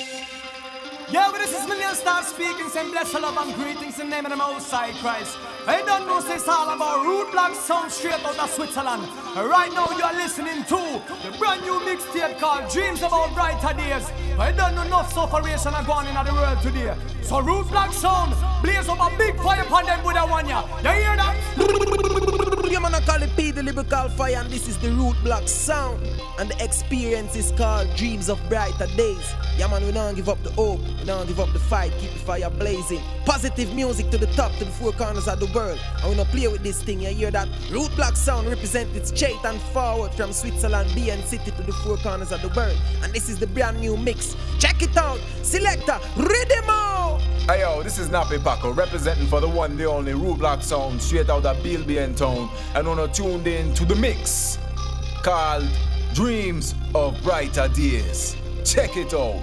Yeah, but this is Million Stylez speaking, saying bless love and greetings in the name of the Most High Christ. I don't know it's all about root black sound straight out of Switzerland. Right now you are listening to the brand new mixtape called Dreams About Brighter Days. I don't know enough sufferation are going in the world today. So root black sound, blaze up a big fire upon them with a one ya. You hear that? Man, I call it P, the lyrical fire, and this is the root black sound. And the experience is called Dreams of Brighter Days. Yeah, man, we don't give up the hope, we don't give up the fight, keep the fire blazing. Positive music to the top, to the four corners of the world. And we don't play with this thing, you hear that? Root black sound represents its straight and forward from Switzerland, BN City to the four corners of the world. And this is the brand new mix. Check it out, selector, out. Hey yo, this is Nappy Paco representing for the one, the only Root Black sound straight out of Bilby town. And on tuned in to the mix called Dreams of Brighter Days. Check it out.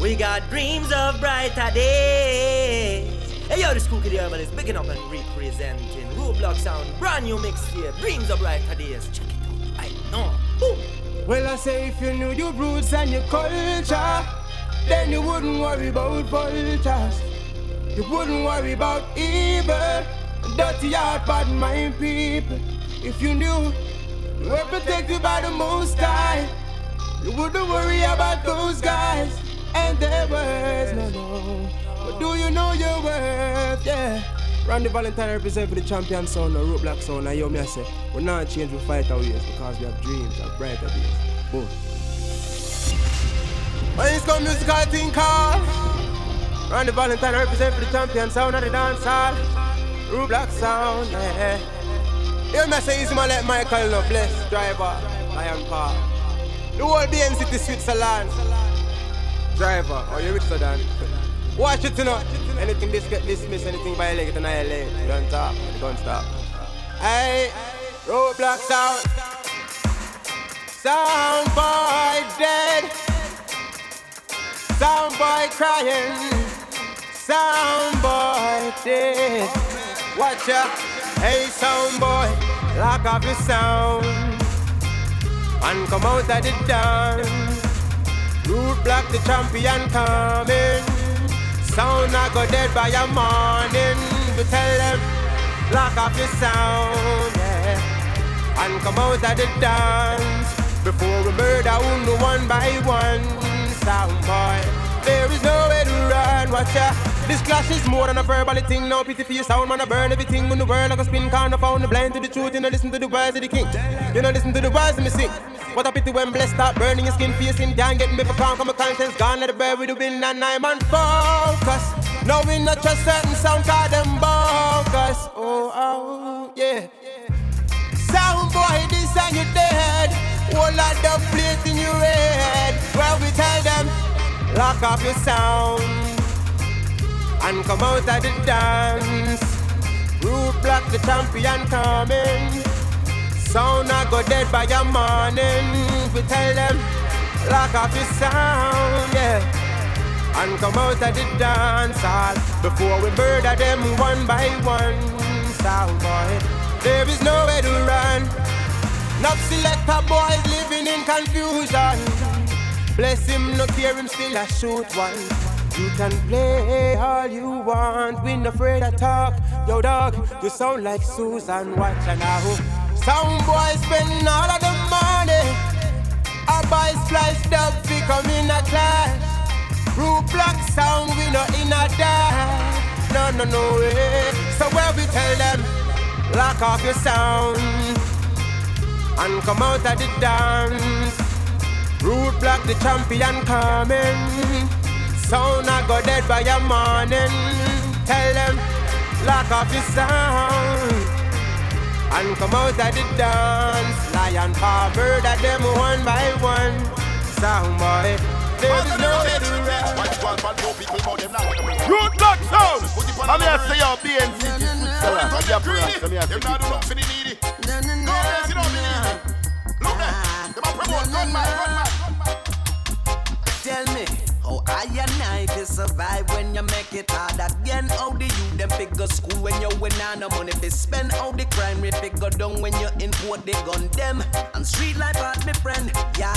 We got dreams of brighter days. Hey yo, this Cookie the Herbalist, picking up and representing Root Black Sound, brand new mix here, Dreams of Brighter Days. Check it out, I know. Boom. Well, I say if you knew your roots and your culture, then you wouldn't worry about vultures. You wouldn't worry about evil, dirty heart, bad mind people. If you knew you were protected by the Most High, you wouldn't worry about those guys and their words. No, no. But do you know your worth? Yeah. Randy Valentine represent for the champion sound, the root black sound, and you me I say, we're not change, we fight our years because we have dreams of brighter days. Boom. When it's got musical thing called Randy Valentine represent for the champion sound of the dance hall. Root black sound, yeah. You me say easy man let Michael no bless driver, Lion Park. The whole City Switzerland. Driver, are you richer than? Watch it, you know. Anything this get dismissed, anything violate, annihilate. Don't talk, don't stop. Hey, roadblock sound. Sound boy dead. Sound boy crying. Sound boy dead. Watch out. Hey, sound boy, lock up your sound. And come out of the dance. Root block the champion coming. Sound I go dead by a morning. To tell them, lock off your sound, yeah. And come out of the dance. Before we murder one, one by one. Sound boy, there is no nowhere to run. Watch out. This clash is more than a verbal thing. No pity for your sound, man. I burn everything in the world like a spin can. I found the blind to the truth. You know, listen to the words of the king. You know, listen to the words of me sing. What a pity when blessed stop burning your skin, facing down, getting me for calm. Come my conscience gone, let the bird with the wind, and I'm on focus. No, we not just certain sound, call them bogus. Oh, oh, yeah. Sound boy, this and you dead. Lot of plate in your head. Well, we tell them, lock off your sound and come out of the dance. Root block the champion coming. Sound I go dead by your morning. We tell them, lock off your sound, yeah. And come out of the dance hall before we murder them one by one. Sound boy, there is nowhere to run. Not selector boys living in confusion. Bless him, no care him still a shoot one. You can play all you want, we not afraid to talk. Yo, dog, you sound like Susan, watch and I now. Sound boys spend all of the money. A boy splice dub fi come in a class. Root black sound, we not in a dash. No, no, no way. So where we tell them, lock off your sound and come out of the dance. Root black, the champion coming. Sound I go dead by your morning. Tell them, lock off your sound. And come out of the dance. Lion paw murder them one by one. Sound boy, there is no way to run. Root block sound. I'm here say your BNC Switzerland. I'm here to rap. I'm here to Them not look for the needy. No, they see no be needy. Look there. Them a promote gunman, gunman. Tell me. How I and I can survive when you make it hard again? How the you them figure school when you win on the money they spend? How the crime rate figure down when you import the gun them? And street life hard, me friend, yeah.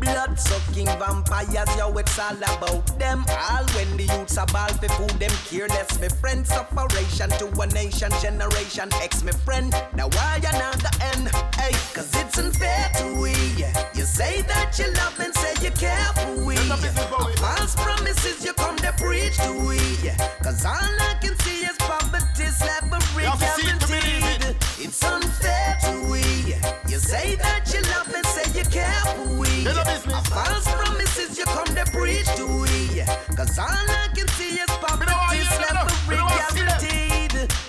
Blood sucking vampires, yo, it's all about them. All when the youths are ball for food, them careless. Me friend separation to a nation, generation X, me friend. Now why you not the end? Hey, cause it's unfair to we. You say that you love and say you care for we. False promises you come to preach to we. Cause all I can see is poverty, slavery, guaranteed. It's unfair to we. You say that you love and say you care for we. False promises you come to preach to we. Cause all I can see is poverty, slavery, guaranteed.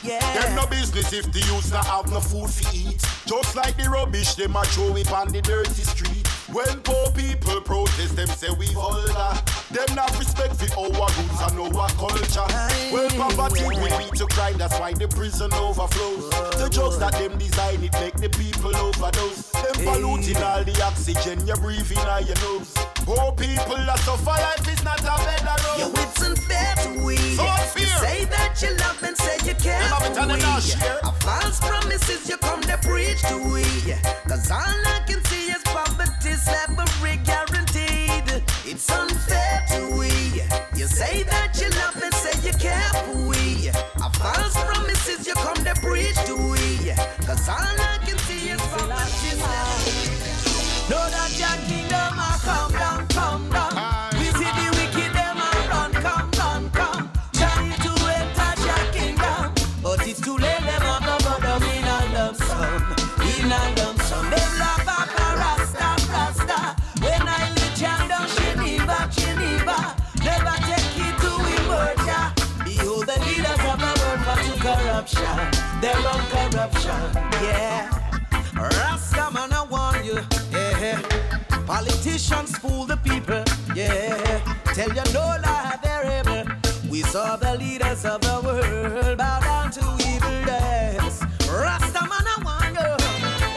Yeah. Them no business if the youths not have no food to eat. Just like the rubbish, them a throw it on the dirty street. When poor people protest, them say we vulgar. Them not respect for our roots and our culture. Well, poverty will lead to crime, that's why the prison overflows. The drugs that them design it make the people overdose. Them polluting all the oxygen you breathe in all your nose. Poor people that suffer life is not a better road. Yo, it's unfair to we. So say that you love and say you care Them have for on the we. A false promises you come to preach to we. Cause all I can see is poverty, slavery guaranteed. It's unfair to we. You say that you love and say you care for we. A false promises you come to preach to we. Cause all I can see is poverty, Know that your kingdom their own corruption, yeah. Rasta man, I warn you, yeah. Politicians fool the people, yeah. Tell you no lie, they're able. We saw the leaders of the world bow down to evil days. Rasta man, I warn you,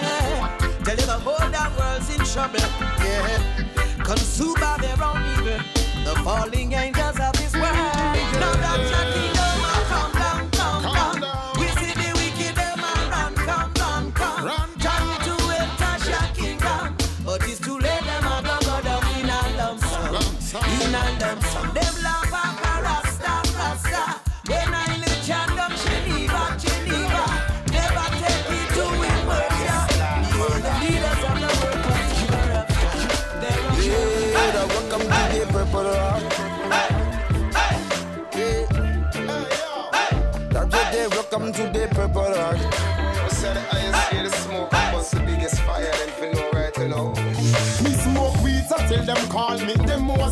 yeah. Tell you the whole damn world's in trouble, yeah. Consumed by their own evil, the falling angels of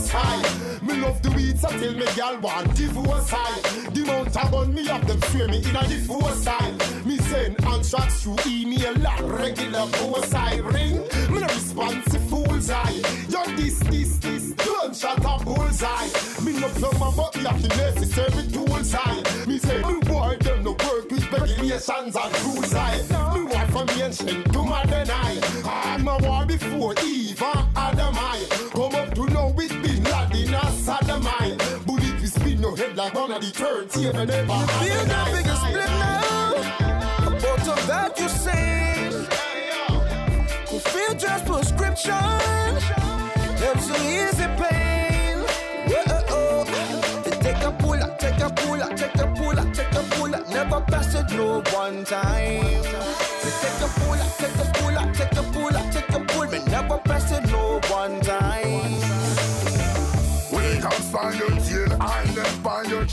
most high. Me love the weeds, tell me gal want divorce high. The mount gun me up, them swear me in a divorce style. Me send contracts through email and regular post I ring. Me no response to fool's eye. Yo this, this, this, gunshot a bullseye. Me no plumber, but me have the necessary tools high. Me say me boy them no work with regulations and rules high. Me want from ancient to modern eye. I'm a war before Eve and Adam I spin your head like one of the turntable never Feel the biggest split now. About of that you say. Feel just prescription. Them so easy pain. Whoa, they take a pull up, take a pull up, take a pull up, take a pull up. Never pass it no one time. They take a pull up, take a pull up, take a pull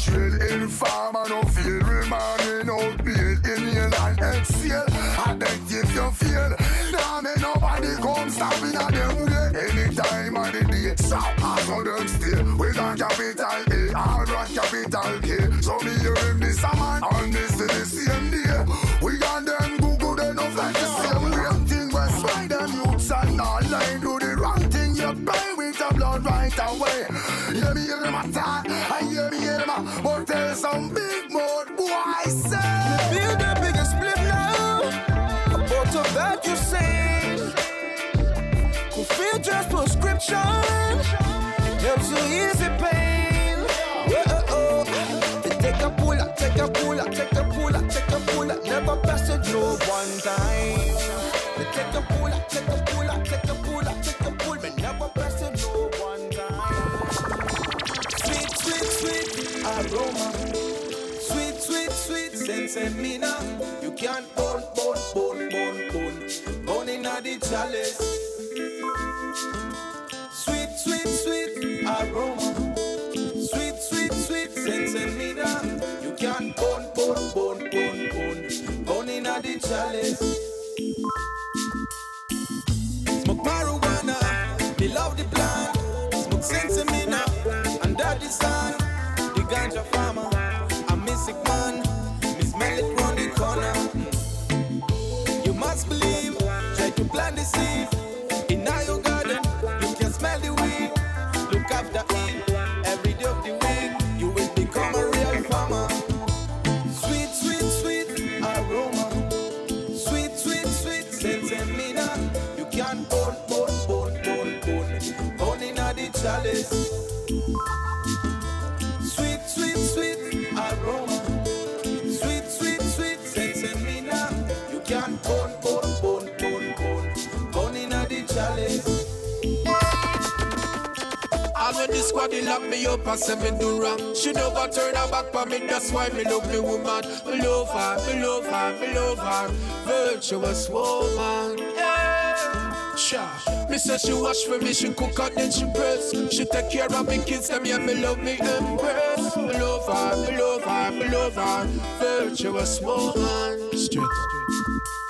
your trail Inform and no feel Remaining out bail Inhale and exhale Addictive you feel Now me nobody come stopping at them way Anytime of the day So as on them stay With got capital A Alright capital K. So me hear him this a man On this to the same day. We got them Google them enough like the same way. Thing we spy them youths and all line Do the wrong thing you pay with the blood right away. Hear me hear them a some big mouth boy say Feel the biggest split now. About of that you say. Feel just prescription. Them so easy pain. Whoa, uh, uh. they take a pull take a pull take a pull take a pull. Never pass it no one time. Sense in me now. You can't bone, bone, bone, bone, bone, bone in the chalice. Sweet, sweet, sweet aroma. Sweet, sweet, sweet sense me now. You can't bone, bone, bone, bone, bone, bone in the chalice. Smoke marijuana, me love the plant. Smoke sense me now, and that is they lock me up and say me do wrong. She never turn her back on me, that's why me love me woman. Me love her, me love her, me love her. Virtuous woman. Yeah. Sure. Me say she wash for me, she cook and then she press. She take care of me kids, them yeah, me love me empress. Me love her, me love her, me love her. Virtuous woman. Straight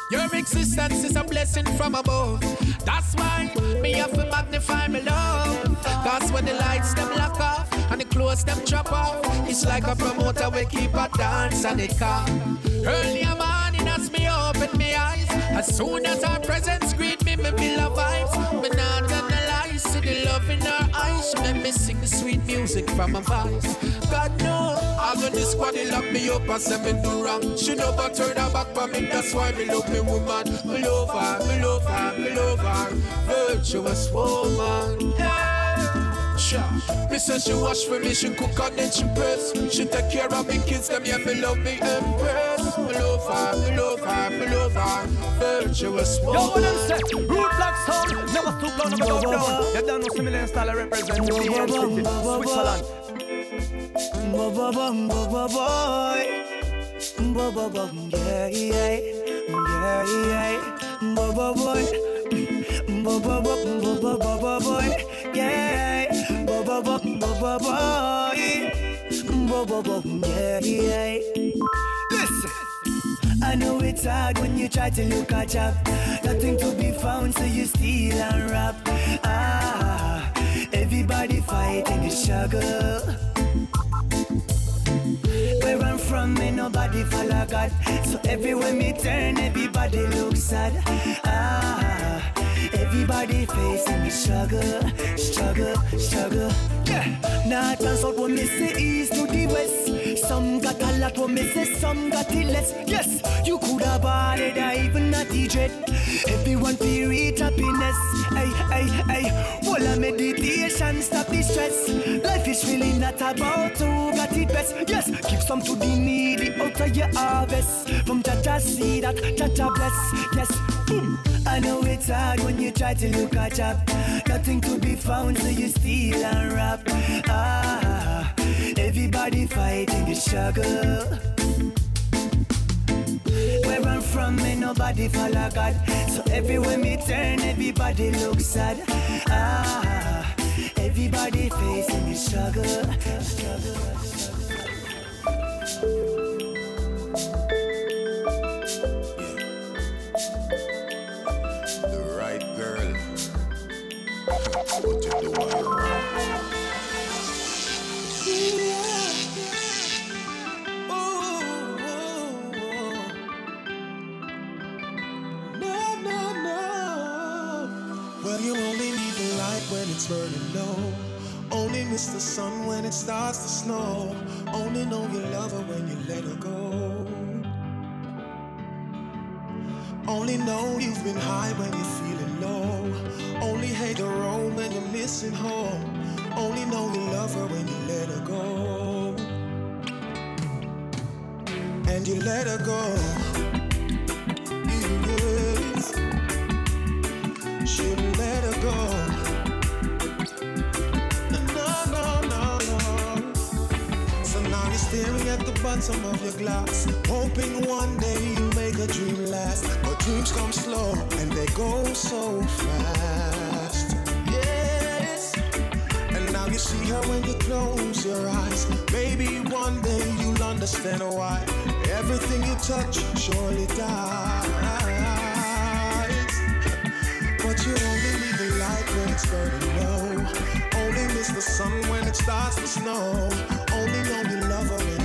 your existence is a blessing from above. That's why me have to magnify my love. Cause when the lights them lock off and the clothes them drop off, it's like a promoter will keep a dance and it come. Early morning as me open my eyes, as soon as our presence greet me, me feel a vibes. Sing the sweet music from her voice. God knows, all when the squad they lock me up and say me do wrong. She never turn her back on me, that's why me love me woman. Me love her, me love her, me love her. Virtuous woman. Yeah. Sure. Me say she wash for me, she cook and then she press. She take care of me kids, them yeah, me love me empress. Me love her, me love her, me love her. Virtuous woman. Yo, what them say? Root black sound, never stoop down, never go down. You don't know similar style I represent the DM city, Switzerland. Ba ba bum ba ba boy. Ba ba bum yeah yeah yeah yeah. Ba ba boy. Ba ba bum ba ba ba ba boy. Yeah. Listen. I know it's hard when you try to look at job. Nothing to be found, so you steal and rap. Ah, everybody fighting the struggle. Where I'm from, ain't nobody follow God. So everywhere me turn, everybody looks sad. Ah, everybody facing the struggle, struggle, struggle. Yeah. North and south, what me say east to the west. Some got a lot, what me say some got it less. Yes, you could have bought it, I even not the dread. Everyone feel reach happiness. Hey, hey, hey. All a meditation, stop the stress. Life is really not about who got it best. Yes, give some to the needy out of your harvest. From Jaja see that Jaja bless. Yes, boom. I know it's hard when you try to look catch up. Nothing to be found, so you steal and rap. Ah, everybody fighting the struggle. Where I'm from, ain't nobody follow God. So everywhere me turn, everybody looks sad. Ah, everybody facing the struggle. struggle. The Only leave the light when it's burning low Only miss the sun when it starts to snow Only know you love her when you let her go. Only know. Only hate the road when you're missing home. Only know you love her when you let her go. And you let her go. Yes. Shouldn't let her go. No, no, no, no. So now you're staring at the bottom of your glass, hoping one day you a dream last. But dreams come slow and they go so fast. Yes. And now you see her when you close your eyes. Maybe one day you'll understand why everything you touch surely dies. But you only need the light when it's burning low. Only miss the sun when it starts to snow. Only know you love her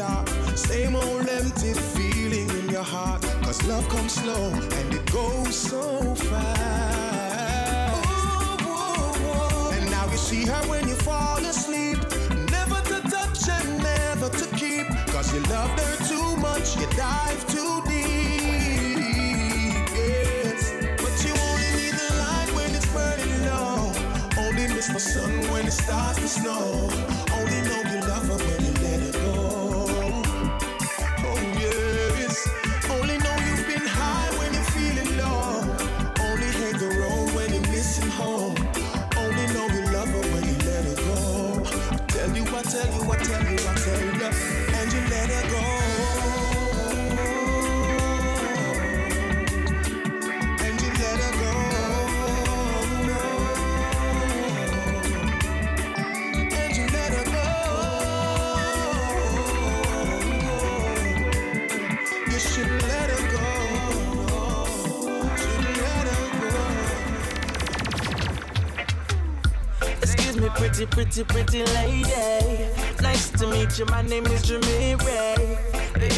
dark. Same old empty feeling in your heart. Cause love comes slow and it goes so fast. And now you see her when you fall asleep. Never to touch and never to keep. Cause you loved her too much, you dive too deep. Yes. But you only need the light when it's burning low. Only miss the sun when it starts to snow. You, I tell you, I tell you, and you let her go. And you let her go. And you let her go. You should let her go. Should let her go. Excuse me, pretty, pretty, pretty lady. Nice to meet you. My name is Jimmy Ray.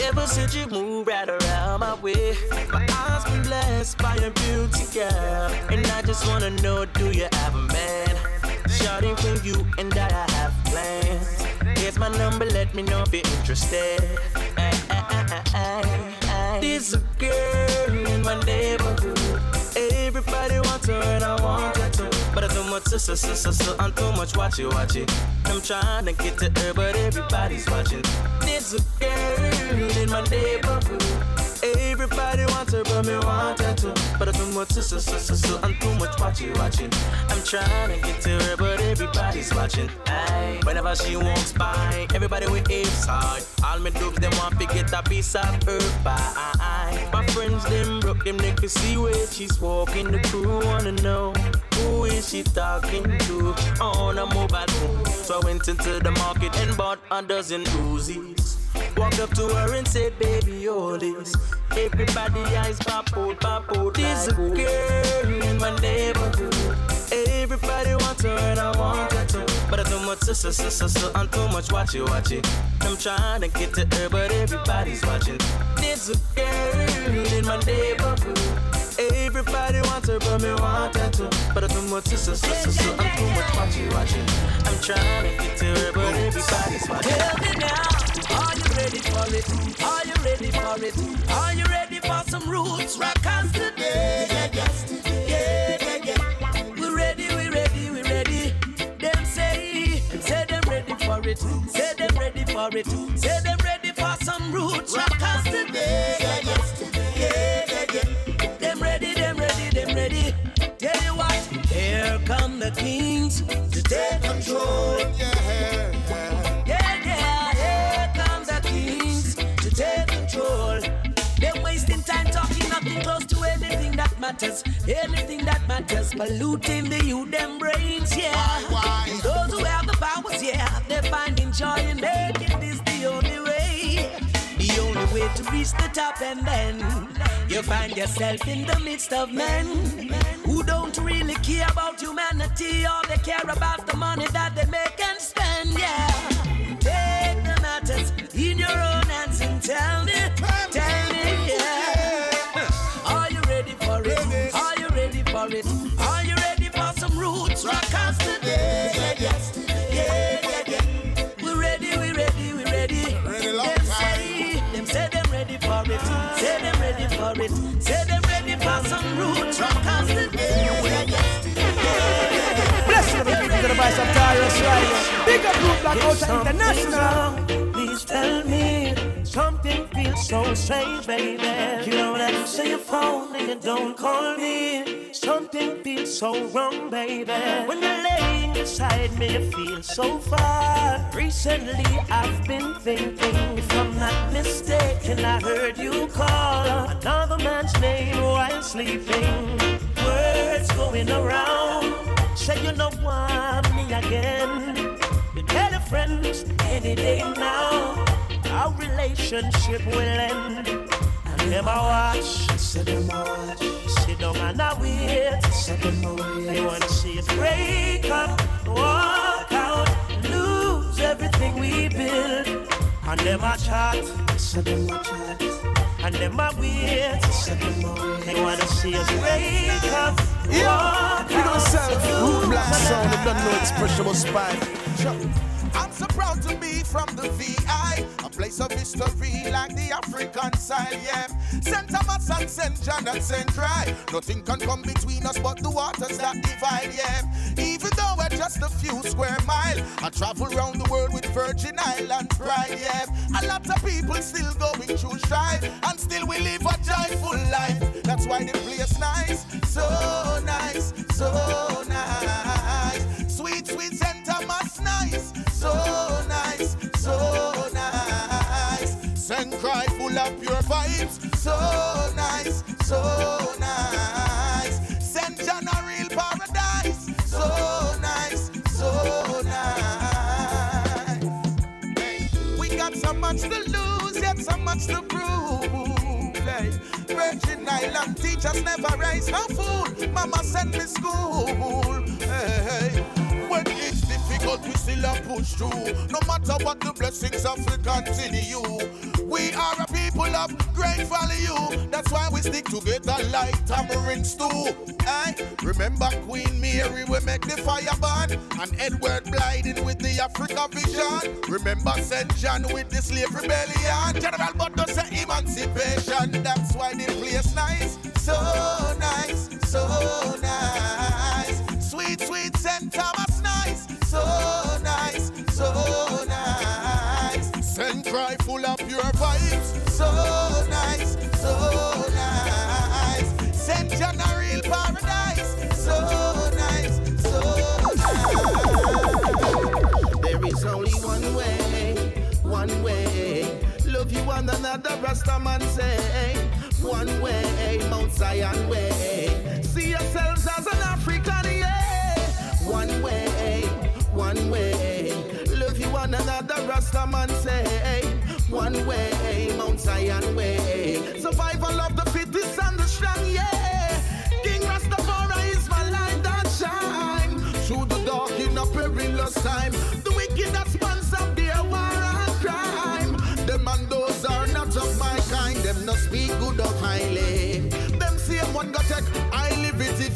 Ever since you moved right around my way, my eyes been blessed by your beauty, girl. And I just wanna know, do you have a man? Shouting for you, and I have plans. Here's my number, let me know if you're interested. Ay, ay, ay, ay, ay. There's a girl in my neighborhood. Everybody wants her and I want her too. So, so, I'm too much watching, watching. I'm trying to get to her, but everybody's watching. There's a girl in my neighborhood. Everybody wants her, but me want her too. But I'm too much, so, so, I'm too much watching, watching. I'm trying to get to her, but everybody's watching. Aye. Whenever she walks by, everybody with hard. All me dubs, them want to get a piece of her pie. My friends, them broke them neck to see where she's walking. The crew wanna know is she talking to on a mobile phone. So I went into the market and bought a dozen Uzis. Walked up to her and said, baby, all this. Everybody eyes pop out, pop out. There's a girl in my neighborhood. Everybody wants her and I want her too. But I too much, so, so, so, I'm too much watching, watching. I'm trying to get to her, but everybody's watching. A girl in my neighborhood. Everybody wants her, but me want her too. But I too much, so, so, so, so, I'm too much watching, watching. I'm trying to get to her, but everybody's watching. Tell me now, are you ready for it? Are you ready for it? Are you ready for some roots rockers today? Yeah, yes, yeah, yeah, yeah. We ready, we ready, we ready. Them say, say them ready for it. Say them ready for it. Say them ready for some roots rockers today. The kings to take control. Yeah, yeah, yeah. Here come the kings to take control. They're wasting time talking nothing close to anything that matters. Anything that matters, polluting the youth, them brains, yeah. And those who have the powers, yeah, they finding joy in making this the only way. The only way to reach the top, and then you find yourself in the midst of men who don't really care about humanity. All they care about the money that they make and spend, yeah. For it. Say them ready for some roots rockers today. Yeah, yes, Bless you, the people to the voice of Tarrus Riley. Big up Root Black Culture International. Please tell me. Something feels so strange, baby. You don't answer your phone and you don't call me. Something feels so wrong, baby. When you're laying beside me, you feel so far. Recently, I've been thinking, if I'm not mistaken, I heard you call another man's name while sleeping. Words going around, say you know want me again. You tell your friends any day now our relationship will end. And them I watch, sit them I watch, sit down and I wait, sit them I wait. They wanna see us break up, walk out, lose everything we build. And them I chat, sit them I chat. And them I wait, sit them I wait. They wanna see us break up, walk Big up out, yourself, Root Black lose Sound, you don't know expression was spine. I'm so proud to be from the VI, a place of history like the African side, yeah. St. Thomas and St. John and St. Croix. Nothing can come between us but the waters that divide, yeah. Even though we're just a few square mile, I travel around the world with Virgin Islands pride, yeah. A lot of people still going through strife, and still we live a joyful life. That's why the place nice, so nice, so nice. Sweet, sweet St. Thomas nice, so nice, so St. Croix full of pure vibes, so nice, so nice. St. John a real paradise, so nice, so nice. Hey, we got so much to lose, yet so much to prove. Hey, Virgin Island teachers never raise no fool. Mama send me school. Hey, when it's difficult, we still a push through. No matter what the blessings of we continue. We are a people of great value. That's why we stick together like tamarind stew. I remember Queen Mary, we make the fire burn. And Edward Blyden with the Africa vision. Remember St. John with the slave rebellion. General Butler emancipation. That's why the place nice, so nice, so nice. Sweet, sweet St. Thomas Cry full of pure vibes, so nice, so nice. St. John a real paradise, so nice, so nice. There is only one way, one way. Love you one another, Rasta man say. One way, Mount Zion way. See yourselves as an African, yeah. One way, one way. Rasta man say. One way, Mount Zion way. Survival of the fittest and the strong, yeah.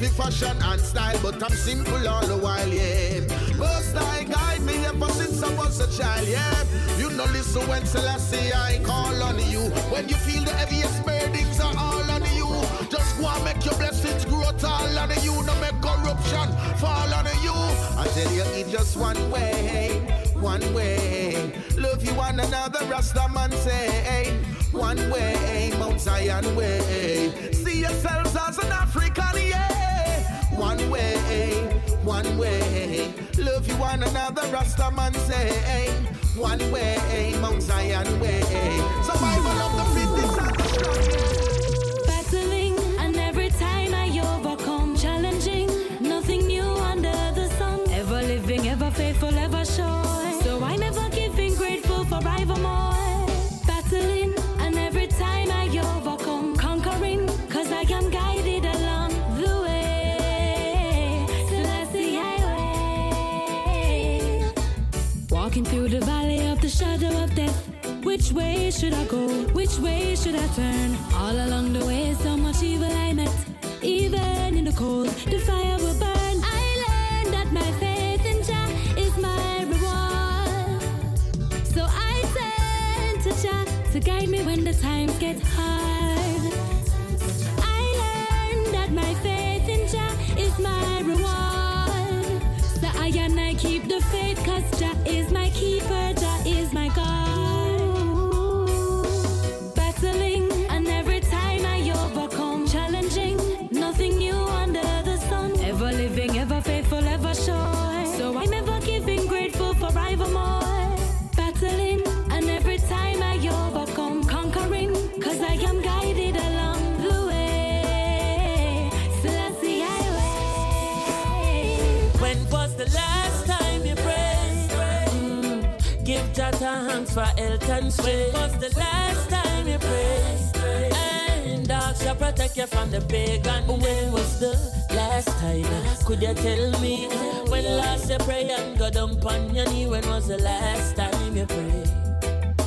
It fashion and style, but I'm simple all the while, yeah. Most I guide me ever since I was a child, yeah. You know listen when Selassie I call on you. When you feel the heaviest burdens are all on you. Just go and make your blessings grow tall on you. No make corruption fall on you. I tell you, it's just one way, one way. Love you one another, Rasta man say. One way, Mount Zion way. See yourselves one way. Love you one another, Rasta man say. One way, Mount Zion way. Survival of the fittest and the strongest. Which way should I go? Which way should I turn? All along the way, so much evil I met. Even in the cold, the fire will burn. I learned that my faith in Jah is my reward. So I turn to Jah to guide me when the times get hard. I learned that my faith in Jah is my reward. So I and I keep the faith, cause Jah is my for health and strength. When was the last time you prayed? And dogs shall protect you from the pagan. When was the last time? Could you tell me? When last you pray and go down on your knee? When was the last time you prayed?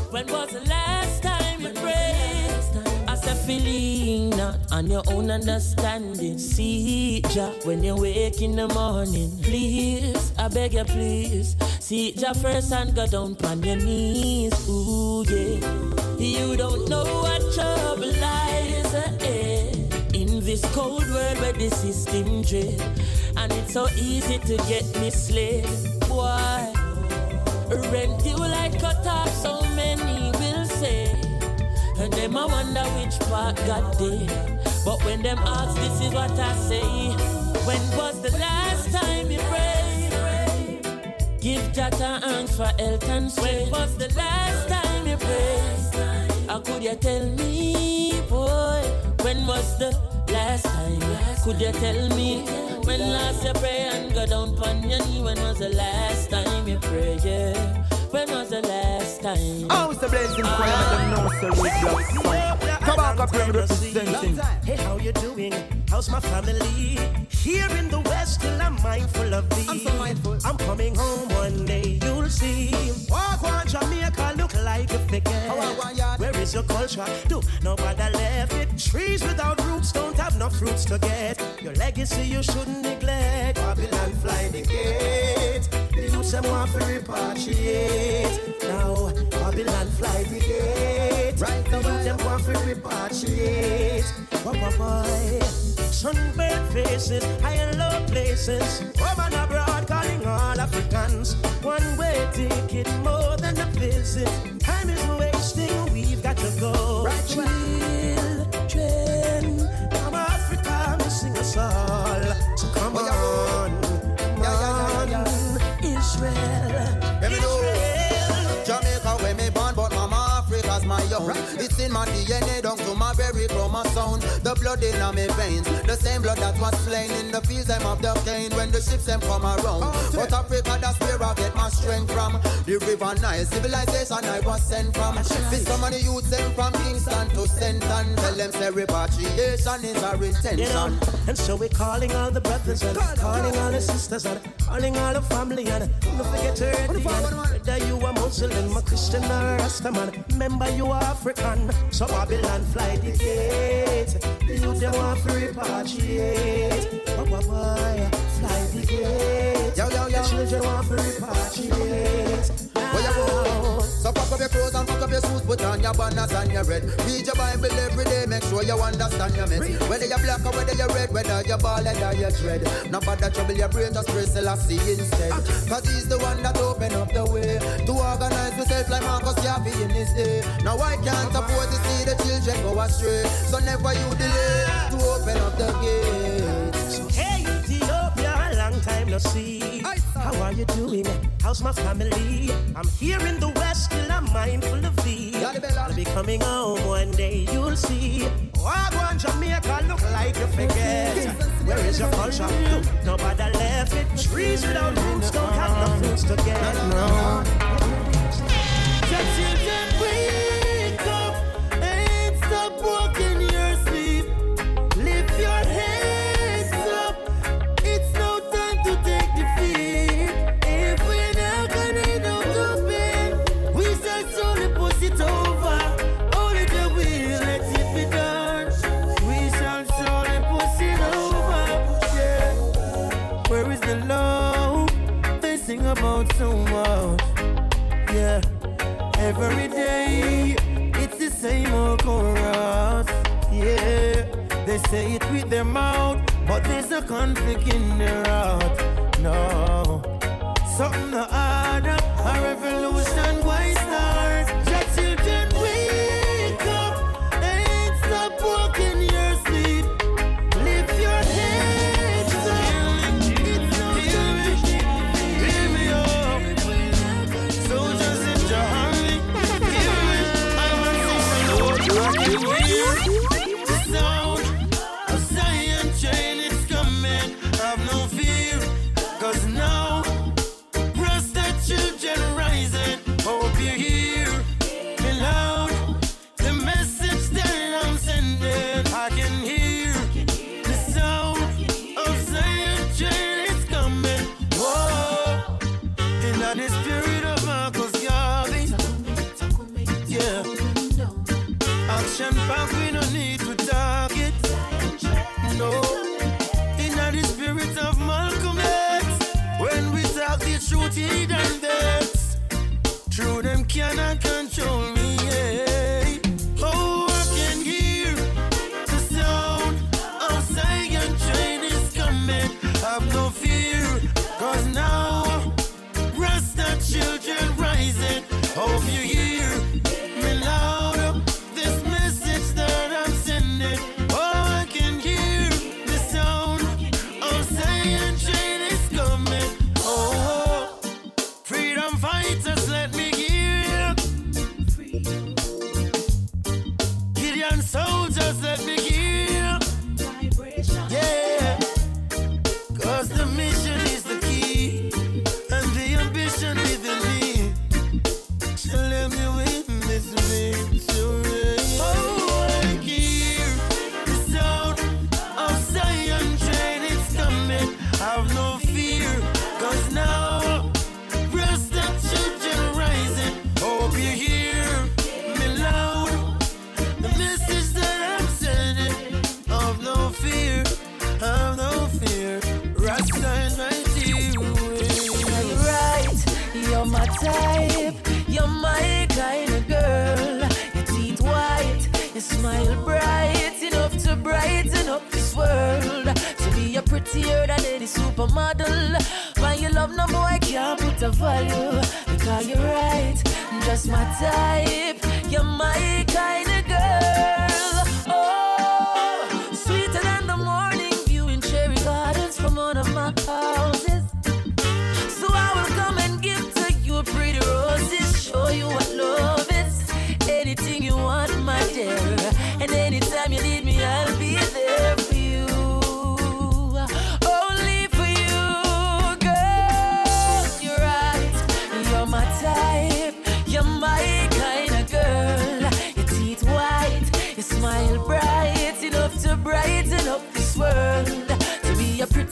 When was the last time you prayed? I said, feeling not on your own understanding. See Jah when you wake in the morning. Please, I beg you, please. See Jah first and go down on your knees. Ooh, yeah. You don't know what trouble lies ahead. In this cold world where the system dread. And it's so easy to get misled. Boy, Rent you like cut off, so many will say. And them I wonder which part got there. But when them ask, this is what I say. When was the last time you prayed? Give Jah thanks for health and strength. When was the last time you prayed? How could you tell me, boy? When was the last time? Could you tell me? When last you pray and go down on your knee? When was the last time you prayed? Yeah. When was the last time? How's the blazing fire and them no sir with block sound? Kabaka Pyramid representing. Hey, how you doing? How's my family? Here in the West, still I'm mindful of thee. I'm so mindful. I'm coming home one day, you'll see. Walk on Jamaica, look like a forget. Where is your culture? Do nobody left it? Trees without roots don't have no fruits to get. Your legacy you shouldn't neglect. Babylon fly the gate. The youths them want to repatriate. Now Babylon fly the gate. Right youth them want to repatriate. Wah, wah, wah. Eh. Sunburned faces, high and low places. Woman abroad calling all Africans. One way ticket more than a visit. Time is wasting, we've got to go. Right, children, my DNA, down my very chromosome. The blood in my veins, the same blood that was slain in the fields them of the cane when the ships them come around. Oh, but Africa, that's where I get my strength from. The river Nile civilization I was sent from. This so many youths them from Kingston to Senton. Tell them say repatriation is our intention. You know, and so we're calling all the brothers and calling all the sisters and calling all the family and don't forget to and whether you are Muslim, a Christian or a Rasta remember you are African. So Babylon fly the gate, you them want to repatriate. Wah, Fly the gate, Yo, yo, yo. the children want to repatriate. Where you go? So pack up your clothes and pack up your shoes, put on your banners and your red. Read your Bible every day, make sure you understand your mess. Whether you're black or whether you're red, whether you're bald or you're dread. No bother trouble your brain, just pray Selassie instead. Ah. Cause he's the one that open up the way to organize yourself like Marcus Garvey in his day. Now I can't afford to see the children go astray. So never you delay to open up the gate. No see. How are you doing? How's my family? I'm here in the West, still I'm mindful of thee. I'll be coming home one day, you'll see. Oh, Wagwan Jamaica look like you forget. Where is your culture? Nobody left it. Trees without roots don't have no fruits to get. No. About so much. Yeah. Every day, it's the same old chorus. Yeah, they say it with their mouth, but there's a conflict in their heart.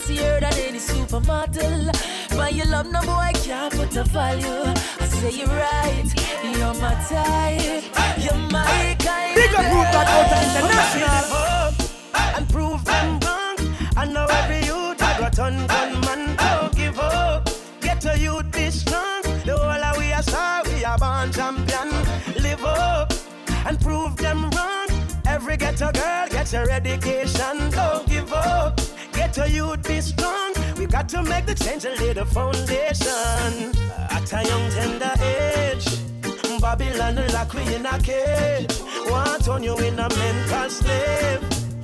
A prettier than any supermodel. But you love no boy can't put a value. I say you're right. You're my type. You're my kind Big of up Root Dog out international. And prove them wrong. I know every youth I got on gunman. Don't give up. Get a youth be strong. The whole of we are star, we are born champion. Live up and prove them wrong. Every ghetto girl get your education. Don't give up. A youth be strong. We got to make the change and lay the foundation. At a young tender age. Babylon lock we in a cage. Want turn you in a mental slave.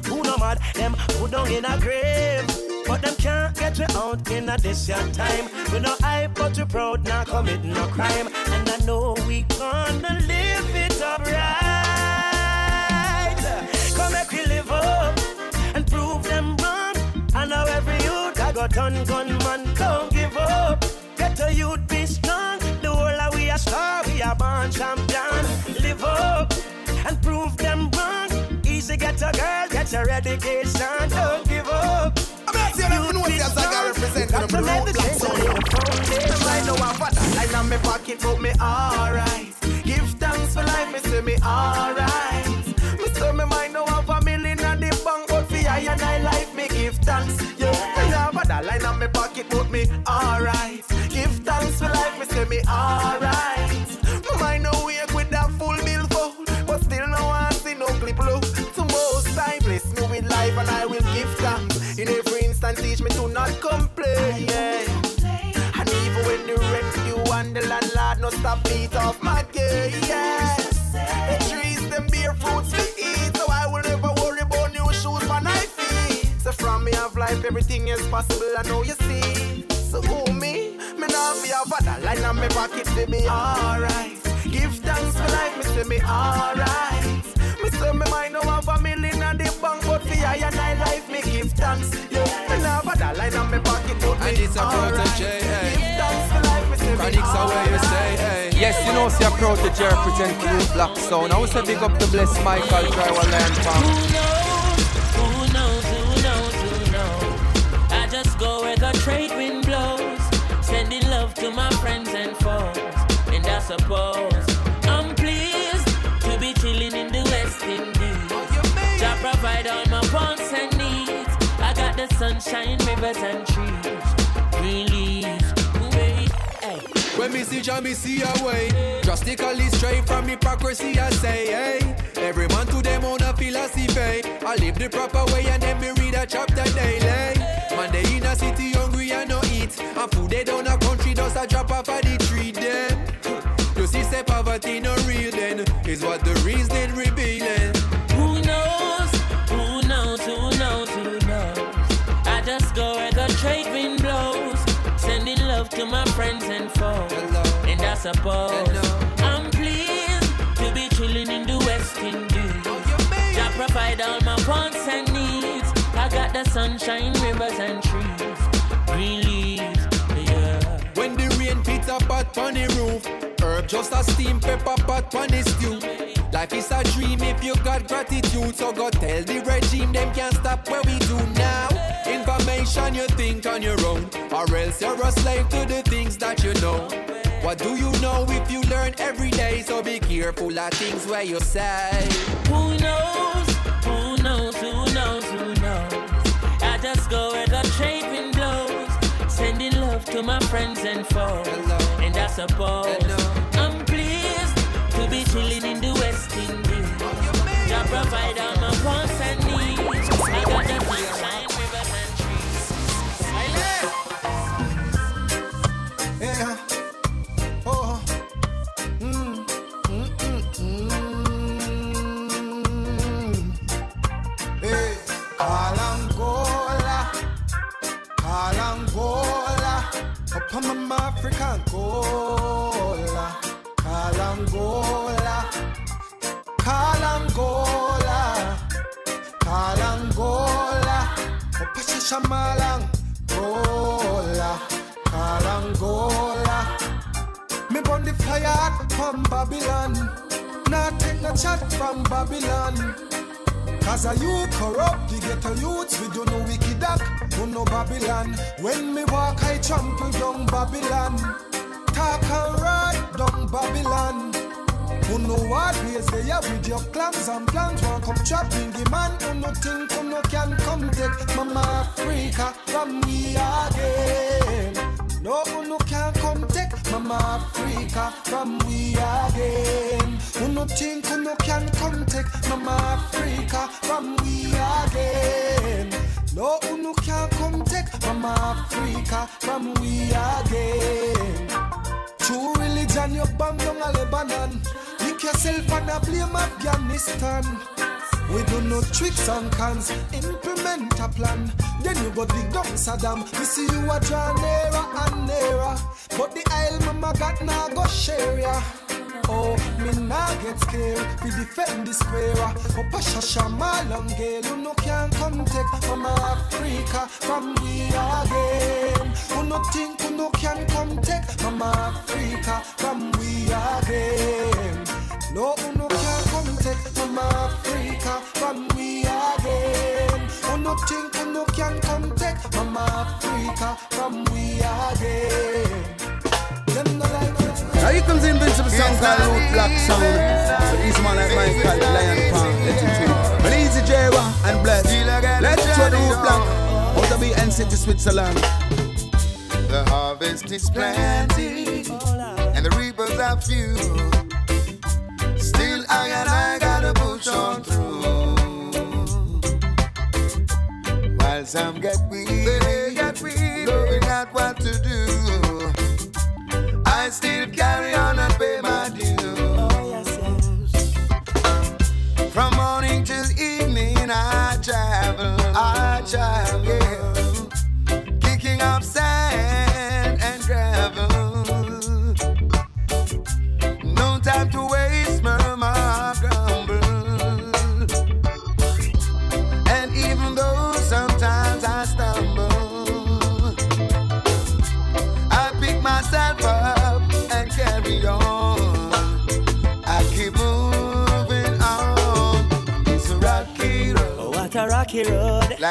Who no mad, them put down in a grave. But them can't get you out in a this your time. We no hype, but you proud, not commit no crime. And I know we gonna live youth I got on gunman, don't give up. Get a youth be strong. The whole of we are star, we are born champion. Live up and prove them wrong. Easy get a girl, get your education, don't give up. I'm not I know as I represent Got the make road the black change sound. and lay the foundation. I know I'm fat, line on me pocket, but me alright. Give thanks for life, me say me alright. Me pocket, but me alright. Give thanks for life, me say me alright. Me mind no wake with that full bill full, but still no one see no clip low. To most time bless me with life and I will give thanks. In every instant teach me to not complain. And even when the stop beat off my gate. Yes. The trees, them bear fruits life, everything is possible. I know you see. So who me? Me now be a bad line on me pocket to be alright. Give thanks for life, me say me alright. Me say me might know have a million on the bank, but for I and I life me give thanks. Yeah, me now have a line on me pocket, but me alright. Give thanks for life, me say me Chronixx are where you say, hey. Yes, you know, see a Protoje represent Root Black Sound. I will say big up to Bless Michael, Driver Lion Farm. Trade wind blows. Sending love to my friends and foes. And I suppose I'm pleased to be chilling in the West Indies. Jah provide all my wants and needs. I got the sunshine, rivers and trees. Green. When me see Jah, me see a way. Drastically straight from hypocrisy, I say, hey. Every man to them own a philosophy. I live the proper way and then me read a chapter daily. Man, they in a city hungry and no eat. And food they down a country does a drop off of the tree them. You see, say poverty no real then. Is what the reason revealing. Who knows? Who knows? Who knows? Who knows? I just go where the trade wind blows, sending love to my friends and foes. And I suppose I'm pleased to be chilling in the West Indies. Oh, Jah provide all my wants and. I the sunshine, rivers and trees, green leaves. Yeah. When the rain pits a pot on the roof, herb just a steam pepper pot on the stew. Life is a dream if you got gratitude, so go tell the regime them can't stop where we do now. Information you think on your own, or else you're a slave to the things that you know. What do you know if you learn every day? So be careful of things where you say. Who knows? Go where the trade wind blows, sending love to my friends and foes. And I suppose I'm pleased to be chilling in the West Indies. Jah provide all my wants and needs. I got the sunshine, rivers and trees. Yeah. Up on my African Gola. Kalangola. Kalangola. Kalangola. Opasha Shamalang. Gola. Kalangola. Me burn the fire from Babylon. Not take no chat from Babylon. Cause a you corrupt, the ghetto youths, we do no wicked act, do no Babylon. When me walk, I trample down Babylon. Talk and ride down Babylon. Who know what ways they have with your clans and plans One come chopping the man Who no think who no can come take Mama Africa from me again No who no can come take Mama Africa from we again Who no think who no can come take Mama Africa from we again No who no can come take Mama Africa from we again True religion, you bomb down a Lebanon. Lick yourself and a blame Afghanistan. We do no tricks and cons, implement a plan. Then you go dig down Saddam. We see you a draw nearer and nearer. But the Isle mama got now go share ya. Oh, me nah get scared. We defend the square. Up a shasha malang girl, you no can come take from Africa from we again. Who no think who no can come take from Africa from we again. No, who no can come take from Africa from we again. Who no think who no can come take from Africa from we again. Them no like Now here comes the invincible song called Root Black Sound. So these man like mine called Lion Palm. Let him feel. Well, easy Jera and bless. Let's show the Root Black. Out of the City, Switzerland. The harvest is plenty and the reapers are few. Still, I and I gotta push on through. While some get weary, knowing not what to do, I still carry on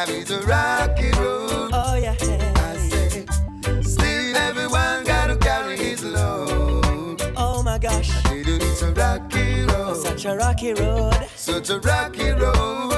Life is a rocky road. Oh yeah. I say, still everyone gotta carry his load. Oh my gosh. It's a rocky road. Such a rocky road. Such a rocky road.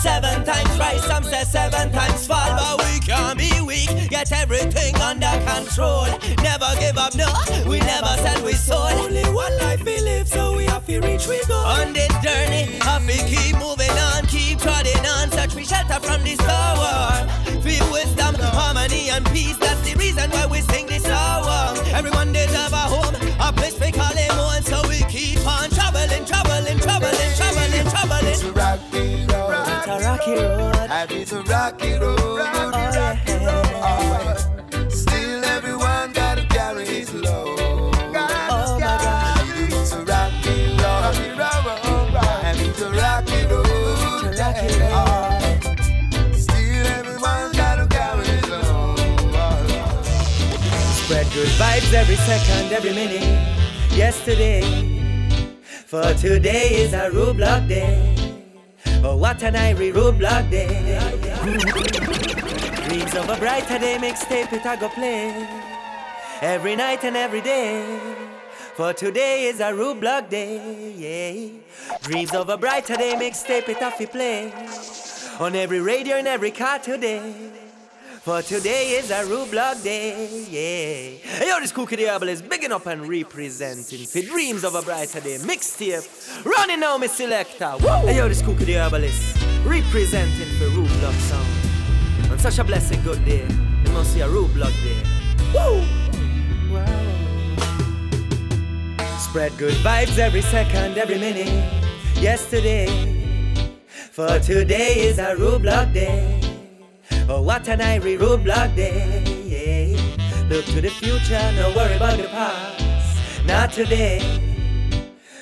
Seven times rise, some say seven times fall. But we can't be weak, get everything under control. Never give up, no, we never sell we sold. Only one life we live, so we have to reach we go. On this journey, have to keep moving on, keep trotting on. Search we shelter from this tower. Feel wisdom, harmony, and peace. That's the reason why we sing this song. Everyone deserve a home, a place we call him home. So we keep on traveling, traveling, traveling, traveling, traveling. It's a Oh, oh, rocky road. It's a rocky road. Life is a rocky road. Oh, Still everyone gotta carry his load. Oh my God. It's a rocky road. Life is a rocky road. Oh, Still everyone gotta carry his load. Spread good vibes every second, every minute. Yesterday, for today is a Root Black day. Oh, what an Irie Root Black day. Dreams of a brighter day, mixtape it I go play. Every night and every day. For today is a Root Black day, yeah. Dreams of a brighter day, mixtape it I fi play. On every radio and every car today. For today is a Root Black day, yeah. Hey, yo, this Cookie Herbalist bigging up and representing for Dreams of a Brighter Day mixtape. Running now, Miss Selector. Woo! Yo, this Cookie the is representing for Root Black sound. On such a blessed good day, you must see a Root Black day. Woo! Spread good vibes every second, every minute. Yesterday, for today is a Root Black day. Oh, what an Irie Root Black day. yeah. Look to the future, no worry about the past. Not today,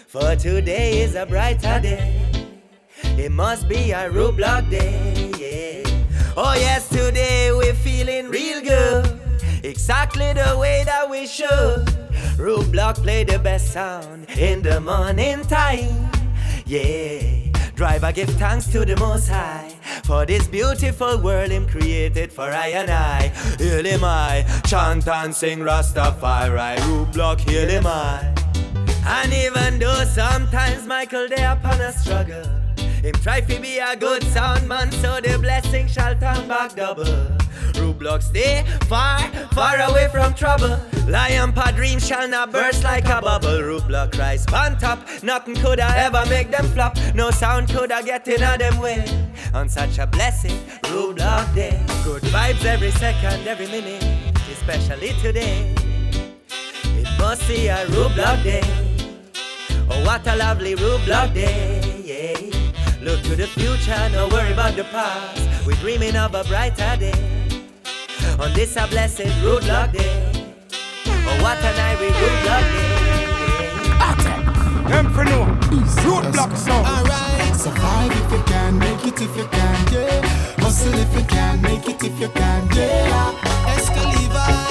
for today is a brighter day. It must be a Root Black day, yeah. Oh, yes, today we're feeling real good. Exactly the way that we should. Root Black play the best sound in the morning time. Yeah. Driver give thanks to the Most High for this beautiful world Him created for I and I. Heal Him I, chant and sing Rastafari. Root Black, heal Him I. And even though sometimes Michael they upon a struggle, him try to be a good sound man, so the blessing shall turn back double. Root Black stay far, far away from trouble. Lion pa dream shall not burst like a bubble. Root Black rise on top, nothing coulda ever make them flop. No sound coulda get in a them way. On such a blessing, Root Black day. Good vibes every second, every minute, especially today. It must be a Root Black day. Oh, what a lovely Root Black day, yeah. Look to the future, no worry about the past. We're dreaming of a brighter day. On this a blessed Root Black day. Oh, what an Irish Root Black day. Them for know. Root Black sound. Alright. Survive if you can, make it if you can, yeah. Hustle if you can, make it if you can, yeah. Exco Levi.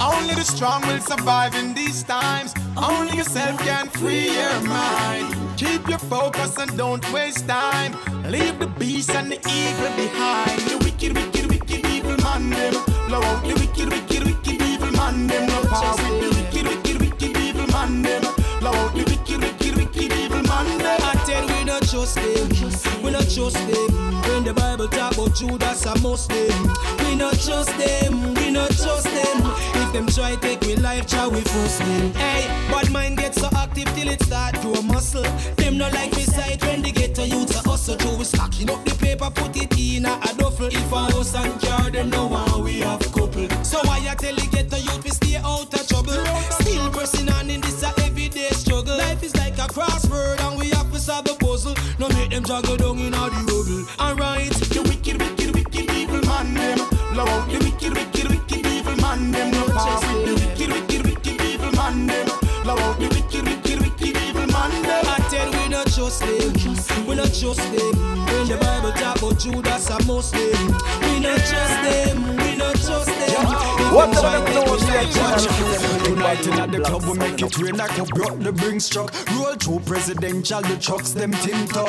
Only the strong will survive in these times. Only yourself can free your mind. Keep your focus and don't waste time. Leave the beast and the evil behind. The wicked, wicked, wicked evil man them. Blow out the wicked, wicked, wicked evil man them. No power with the wicked, wicked, wicked evil man them. Blow out the wicked, wicked, wicked evil man them. I tell we not trust them, we not trust them. When the Bible talk about Judas a Muslim, we not trust them, we not trust them. If them try take we life, try we force them. Hey, but mind get so active till it start grow muscle. Them not like me side when they get to youth a hustle. Through we stacking up the paper, put it in a, a duffel. If a house and car, know how we have couple. So why I tell you get to youth, we stay out of trouble. Still pressing on in this a everyday struggle. Life is like a crossword and we have to solve the puzzle. No make them juggle down in all the rubble. Alright, the wicked, wicked, wicked evil man them. Blow out the wicked, wicked, wicked evil man them. No power with the wicked, wicked, wicked evil man them. Blow out the wicked, wicked, wicked evil man them. I tell we not trust them, we not trust them. Judas a Muslim, we not trust them, we not trust them. What the Tonight in at the club we make it rain like a brought the bring struck. Roll through presidential, the trucks them tint up.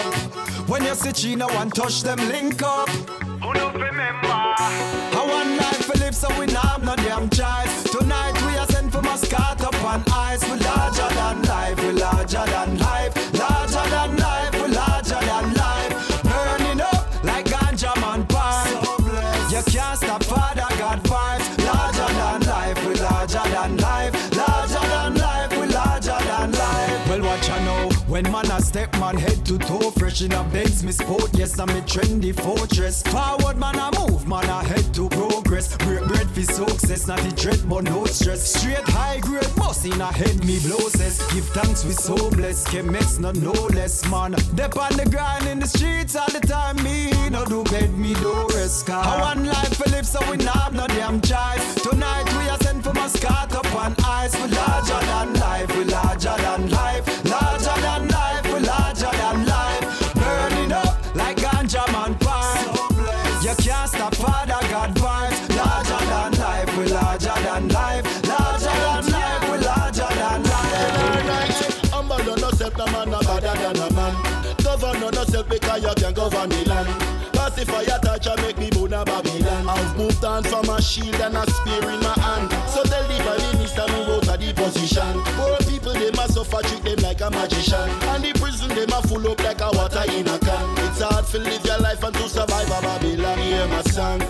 When you see China, one touch them link up. Who don't remember? I want life for live, so we not have no damn choice. Tonight we are sent for Muscat up on ice. We larger than life, we larger than life, step man head to toe, fresh in a Benz, me sport. Yes, I'm a trendy fortress. Forward man I move, man I head to progress. Break bread for success, not the dread but no stress. Straight high grade boss in a head me blow says. Give thanks we so blessed, chemists not no less man. Dep on the grind in the streets all the time. Me no do bed, me do rest. I want life for live, so we not no damn choice. Tonight we are sent for Muscat up on ice. We larger than life, we larger than life, govern the land. Pacify your touch and make me born a Babylon. I've moved on from a shield and a spear in my hand. So tell the prime minister me out of the position. Poor people they must suffer, treat them like a magician. And the prison they must full up like a water in a can. It's hard to live your life and to survive a Babylon. Hear my song.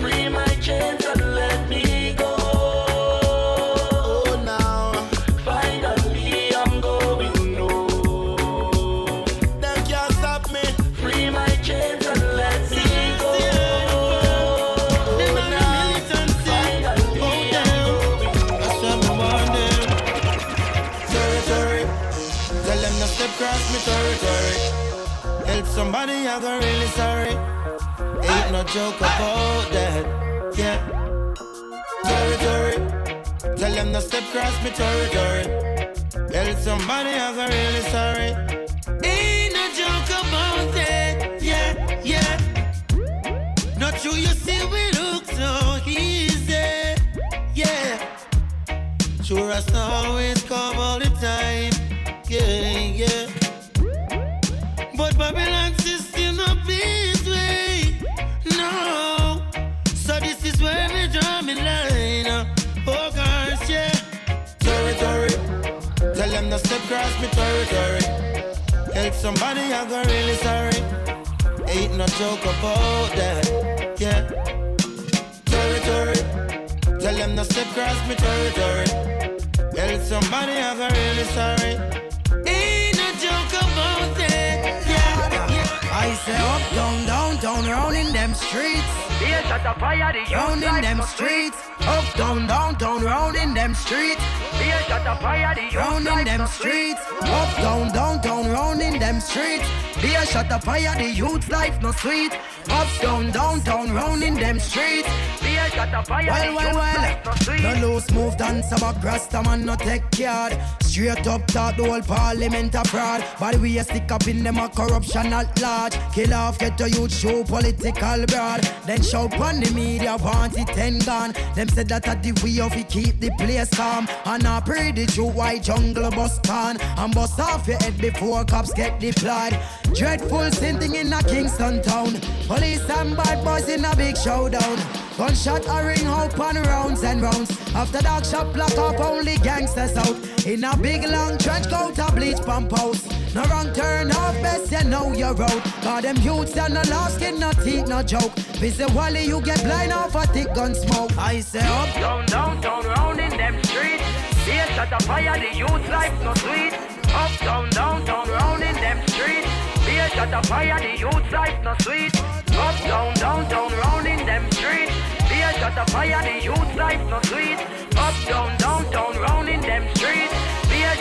Free my chains and let me somebody, I got really sorry. Ain't no joke about that. Yeah. Territory. Tell them to step cross me territory. Help somebody, I got really sorry. Somebody, I got really sorry. Ain't no joke about that. Yeah. Territory. Tell them to step across me territory. Help somebody, I got really sorry. I say up, down, down, down, round in them streets. Here shut the fire, the Round in them streets. Up, down, down, down, round in them streets. Here shut the fire, the Round in them streets. Up, down, down, down, round in them streets. Beer shut the fire, the youth's life no sweet. Up, down, down, down, round in them streets. Here shut the fire, Well, the well, youth well. no loose move, dance about Rasta man, no take yard. Straight up, talk the whole parliament abroad. But we a stick up in them a corruption at large. Kill off, get the youth show political broad. Then shout on the media, want it ten gone. Them said that at the way of it keep the place calm. And I pray the true white jungle bust on. And bust off your head before cops get deployed. Dreadful same thing in a Kingston town. Police and bad boys in a big showdown. Gunshot a ring out on rounds and rounds. After dark shop block off only gangsters out. In a big long trench coat a bleach pump house. No wrong turn off best you know your road. Cause them youths and no lost skin no teeth no joke. Visually you get blind off a thick gun smoke. I say up. Down, down, down, round in them streets. Here shut the fire, the youth life no sweet. Up, down, down, down, round in them streets. Here shut the fire, the youth life no sweet. Up, down, down, down, round in them streets. Here shut the fire, the youth life no sweet. Up, down, down, down, round in them streets.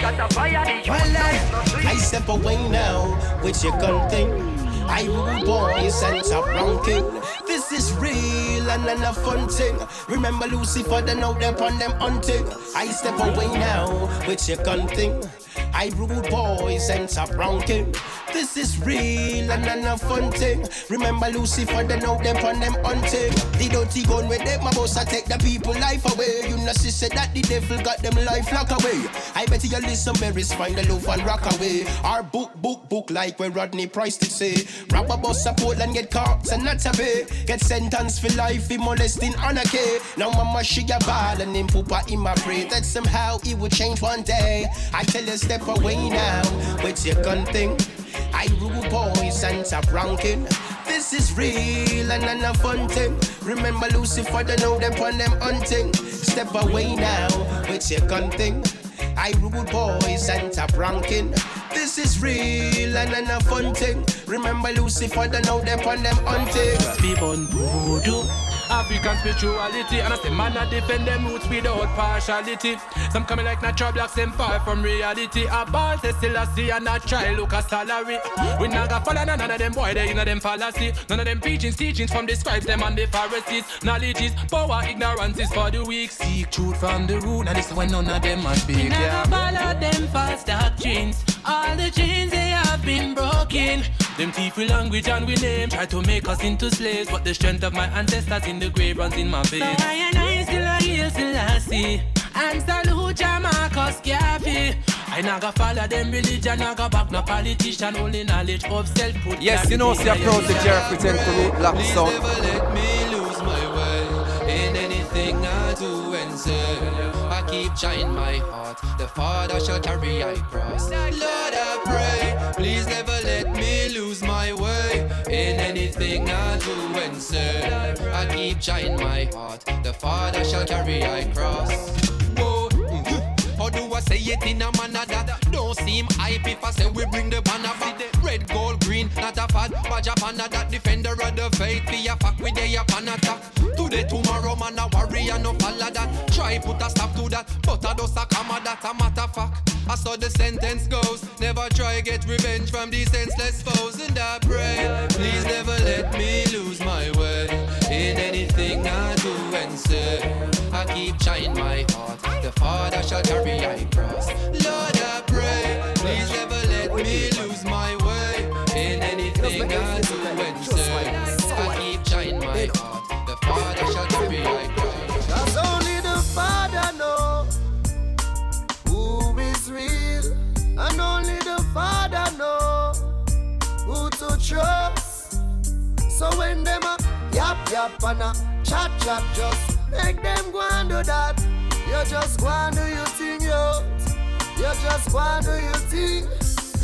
Life. I step away now with your gun thing. I rule boys and top ranking. This is real and not a fun thing. Remember Lucifer, then out there on them hunting. I step away now with your gun thing. I rule boys and top ranking. This is real and not a fun thing. Remember Lucifer, they know them on them hunting. The dirty gun with them, my boss, I take the people life away. You know, she said that the devil got them life lock away. I bet you listen, berries, find the love and rock away. Our book, book, book, like where Rodney Price did say. A bus a Portland, get caught and not a pay. Get sentenced for life, he molesting anarchy. Now mama, she a ball and him poopa in my pray that somehow it would change one day. I tell you, step away now with your gun thing. I rule boys and top ranking. This is real and not a fun thing. Remember Lucifer, they know them on them hunting. Step away now with your gun thing. I rule boys and top ranking. This is real and not a fun thing. Remember Lucifer, they know them on them hunting. People voodoo. African spirituality. And I say man I defend them roots without partiality. Some coming like natural blacks them far from reality. A ball say still I see and I try look a salary. We not got follow none of them boy they in them fallacy. None of them preachings teachings from the scribes them and the Pharisees. Knowledge is power ignorance is for the weak. Seek truth from the root. And this when none of them must be We not follow them false doctrines All the chains they have been broken. Them thief with language and we name. Try to make us into slaves But the strength of my ancestors in the grave runs in my veins. So I and I still a heal Selassie And salute Jah Marcus Garvey. I naga follow them religion, naga back no politician, only knowledge of self put. Yes, you know, see a proud to represent the root black Please sound. I keep trying my heart. The Father shall carry I cross. Lord, I pray. Please never let me lose my way in anything I do and say. I keep trying my heart. The Father shall carry I cross. Do I say it in a manner that don't seem hype if I say we bring the banner back? Red, gold, green, not a fad. Badge banner that defender of the faith. Be a fuck with a upon attack. Today, tomorrow, man, a warrior, no follow that. Try put a stop to that, but I a comma that a matter fact. I saw the sentence goes. Never try get revenge from these senseless foes. And I pray, please never let me lose my way in anything I do and say. I keep trying my heart. The Father shall carry I cross. Lord, I pray, please never let me lose my way in anything I do and say. I keep trying my heart. The Father shall carry I cross. Cause only the Father knows who is real, and only the Father knows who to trust. So when them a yap yap and a chat chat, just make them go and do that. You just go and do your thing, yo. You just go and do your thing.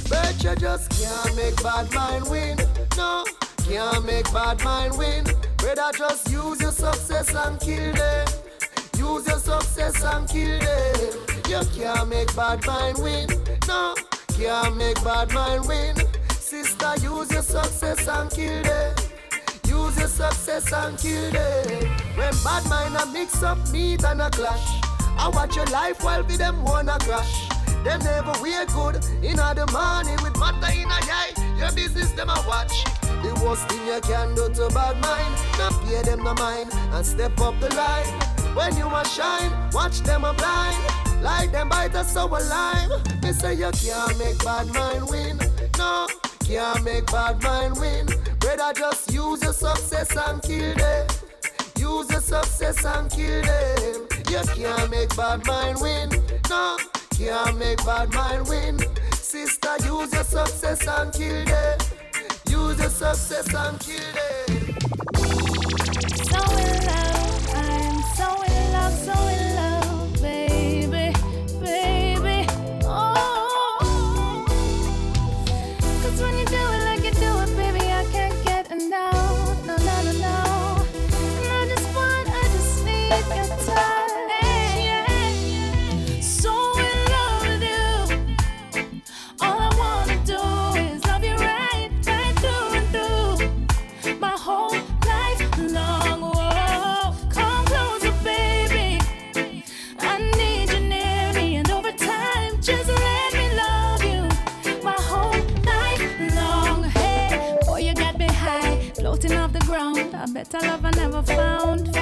But you just can't make bad mind win. No, can't make bad mind win. Better just use your success and kill them. Use your success and kill them. You can't make bad mind win. No, can't make bad mind win. Sister, use your success and kill them. Use your success and kill them. When bad mind a mix up, meet and a clash. I watch your life while be them wanna crash. Them never wear good in the morning with matter in a eye. Your business them a watch. The worst thing you can do to bad mind, not pay them no mind and step up the line. When you a shine, watch them a blind. Like them bite a sour lime. Me say you can't make bad mind win. No, can't make bad mind win. Brother, just use your success and kill them. Use your success and kill them. You can't make bad mind win. No, can't make bad mind win. Sister, use your success and kill them. Use your success and kill them. So in love, I'm so in love, so in love, I bet I love I never found,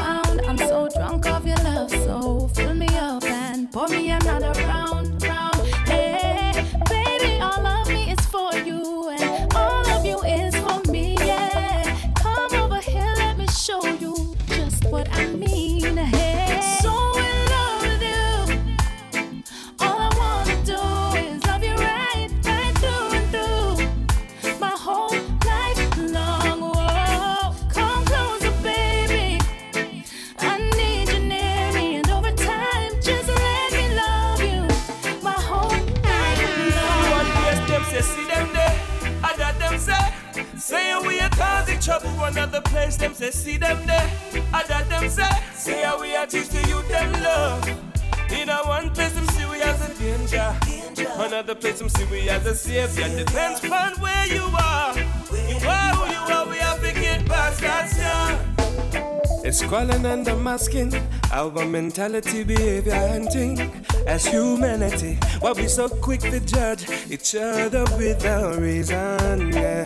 say see them there. Other them say, say how we are teach to you them love. In a one place, them see we as a danger. Another place, them see we as a savior. Depends upon where you are. You are who you are, we have to get past that stuff. It's calling and masking our mentality, behavior, and thing. As humanity, why we so quick to judge each other without reason? Yeah.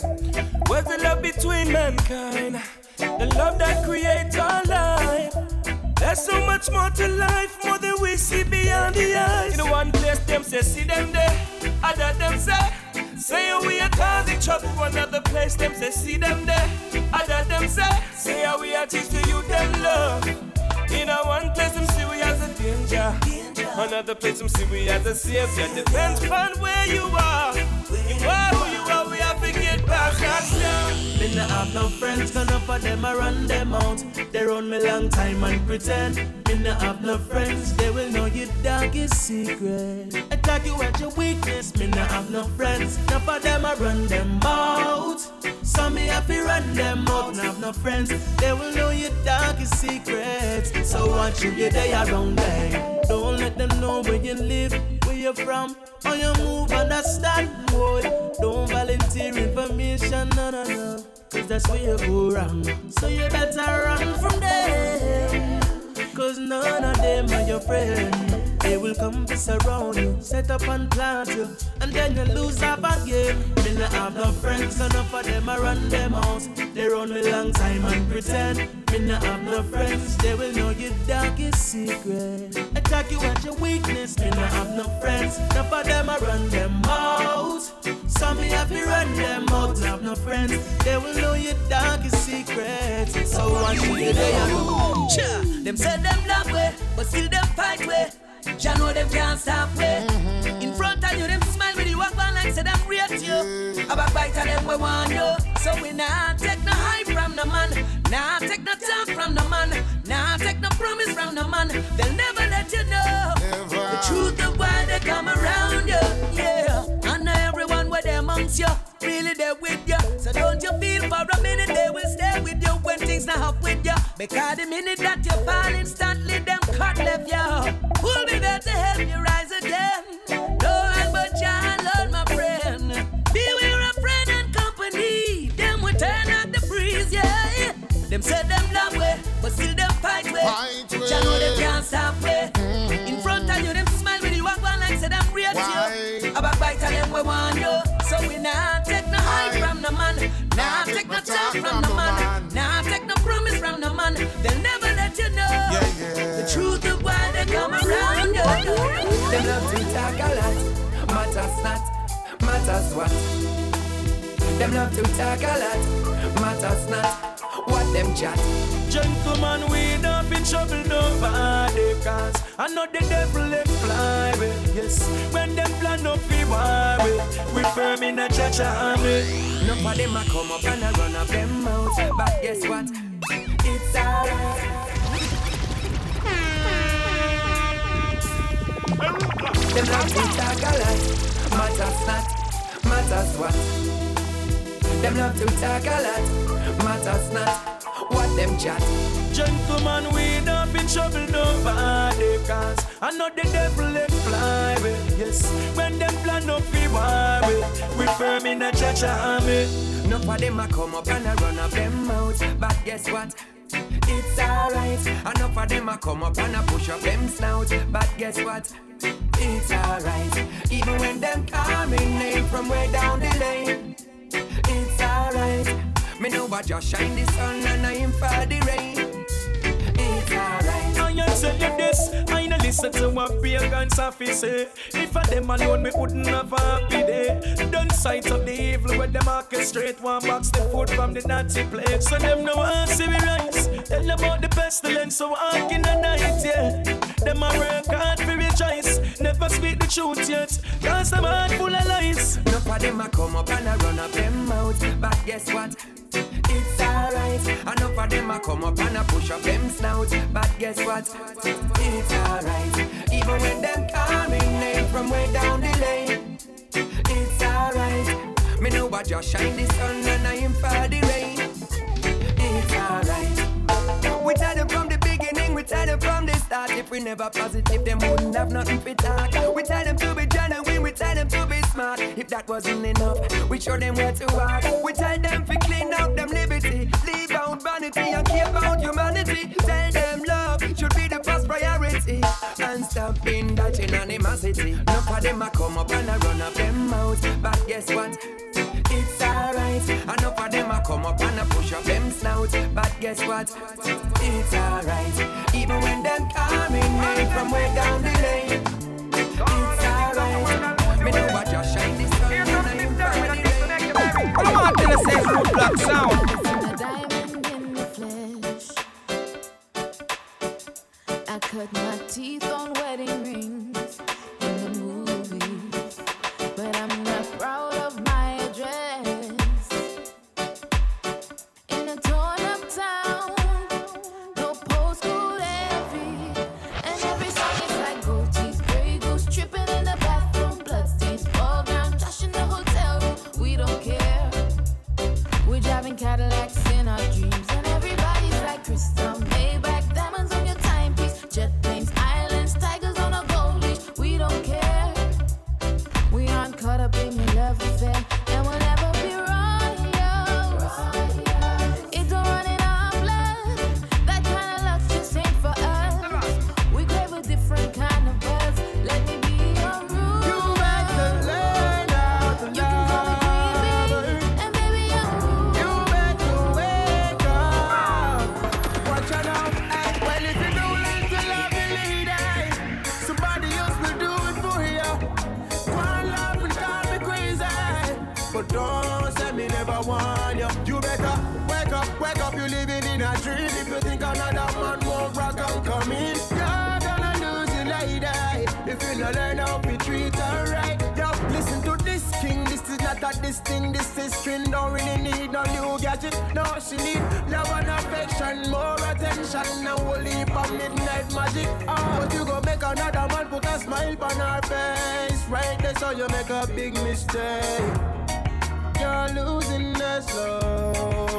What's the love between mankind? The love that creates our life. There's so much more to life, more than we see beyond the eyes. In one place, them say see them there. Other them say. Say we are causing trouble, another place them say see them there. Other them say, say we are teach to you them love. In a one place them see we as a danger. Another place them see we as a savior. Depends upon where you are. You are who you are, we have to get past have no friends, gonna for them I run them out. They run me long time and pretend. Me not have no friends, they will know your darkest secret. Attack you at your weakness. Me not have no friends, not for them I run them out. Some me to run them out. Not have no friends, they will know your darkest secrets. So watch you get they around them. Don't let them know where you live, where you're from, how you move, understand, boy. Don't volunteer information, no, no, no. Cause that's where you go wrong. So you better run from them. Cause none of them are your friend. They will come to surround you, set up and plant you, and then you lose up again. Me not have no friends, none of them I run them out. They run me long time and pretend. Me not have no friends, they will know your darkest secret. Attack you at your weakness. Me not have no friends, none of them I run them out. Some me have to run them out. Have no friends, they will know your darkest secrets. So watch you there. Cha, them say them black way, but still them fight way. Jah know them can't stop way. Mm-hmm. In front of you, them smile with you walk on like say them rate you. A backbiter them we want you. So we nah take no hype from the man, nah take no talk from the man, nah take no promise from the man. They'll never let you know the truth of why they come around you. Yeah, I know everyone where they amongst you, really there with you. So don't you feel for a minute they will stay with you when things not up with you. Because the minute that you fall instantly, them cut left you. Who'll be there to help you rise again? No one but Jah alone, my friend. Beware of friend and company. Them will turn out the breeze, yeah. Them say them love way, but still them fight way. Jah know them can't stop way. Mm-hmm. In front of you, them smile when you walk on like say them rate you. A backbiter them we want you. So we not nah take no talk from the man, nah take no promise from the man. They'll never let you know. The truth of why they come around you. Them love to talk a lot, matters not, matters what. Them love to talk a lot, matters not, what them chat. Gentlemen, we don't be trouble nobody Cause. I know the devil they fly with Yes, when them plan up we worry We firm in a church army. None of them a come up and a run up them mouth But guess what? It's alright. Them love to talk a lot. Matters not, matters what Them love to talk a lot. Matters not, what them chat. Gentlemen, we don't be trouble nobody Cause I know the devil they fly with. Yes, when them plan up we worry We firm in a church army. None of them a come up and a run up them mouth But guess what? It's alright. Enough of them a come up and a push up them snout But guess what? It's alright. Even when them call me name from way down the lane alright Me know I just shine the sun and I am for the rain It's alright I tell you this, I no listen to what pagans have to say. If I them alone, me wouldn't have a happy day. Don't sight up the evil where them orchestrate one box the food from the Nazi plate. So them no want see me rise. Tell about the pestilence so in the night, yeah. Them a work hard for rejoice. Never speak the truth yet. Cause them heart full of lies. Enough of them a come up and a run up them mouth. But guess what? It's alright. Enough of them a come up and a push up them snout. But guess what? It's alright. Even when them coming me from way down the lane. It's alright. Me know I just shine the sun and I am for the rain. It's alright. We tell them from the beginning, we tell them from never positive, them wouldn't have nothing to talk. We tell them to be genuine, we tell them to be smart. If that wasn't enough, we show them where to walk. We tell them to clean out them liberty, leave out vanity and care about humanity. Tell them love should be the first priority. And stop indulging animosity. Enough of them a come up and a run up them mouth. But guess what? It's alright. Enough of them a come up and a push up them snout. But guess what? It's alright. Even when them coming in from way down the lane. It's alright. Me know what just shine this sun and I'm from the rain. I want to say Root Black sound. A diamond in the flesh. I cut my teeth on wedding rings wake up. You living in a dream. If you think another man won't rock and come in, you're gonna lose your lady if you don't learn how to treat her right. Yo, listen to this king. This is not a this thing. This is string. Don't really need no new gadget. No, she need love and affection, more attention. Now we'll midnight magic. Oh, but you go make another man put a smile on her face. Right there, so you make a big mistake. You're losing her slowly.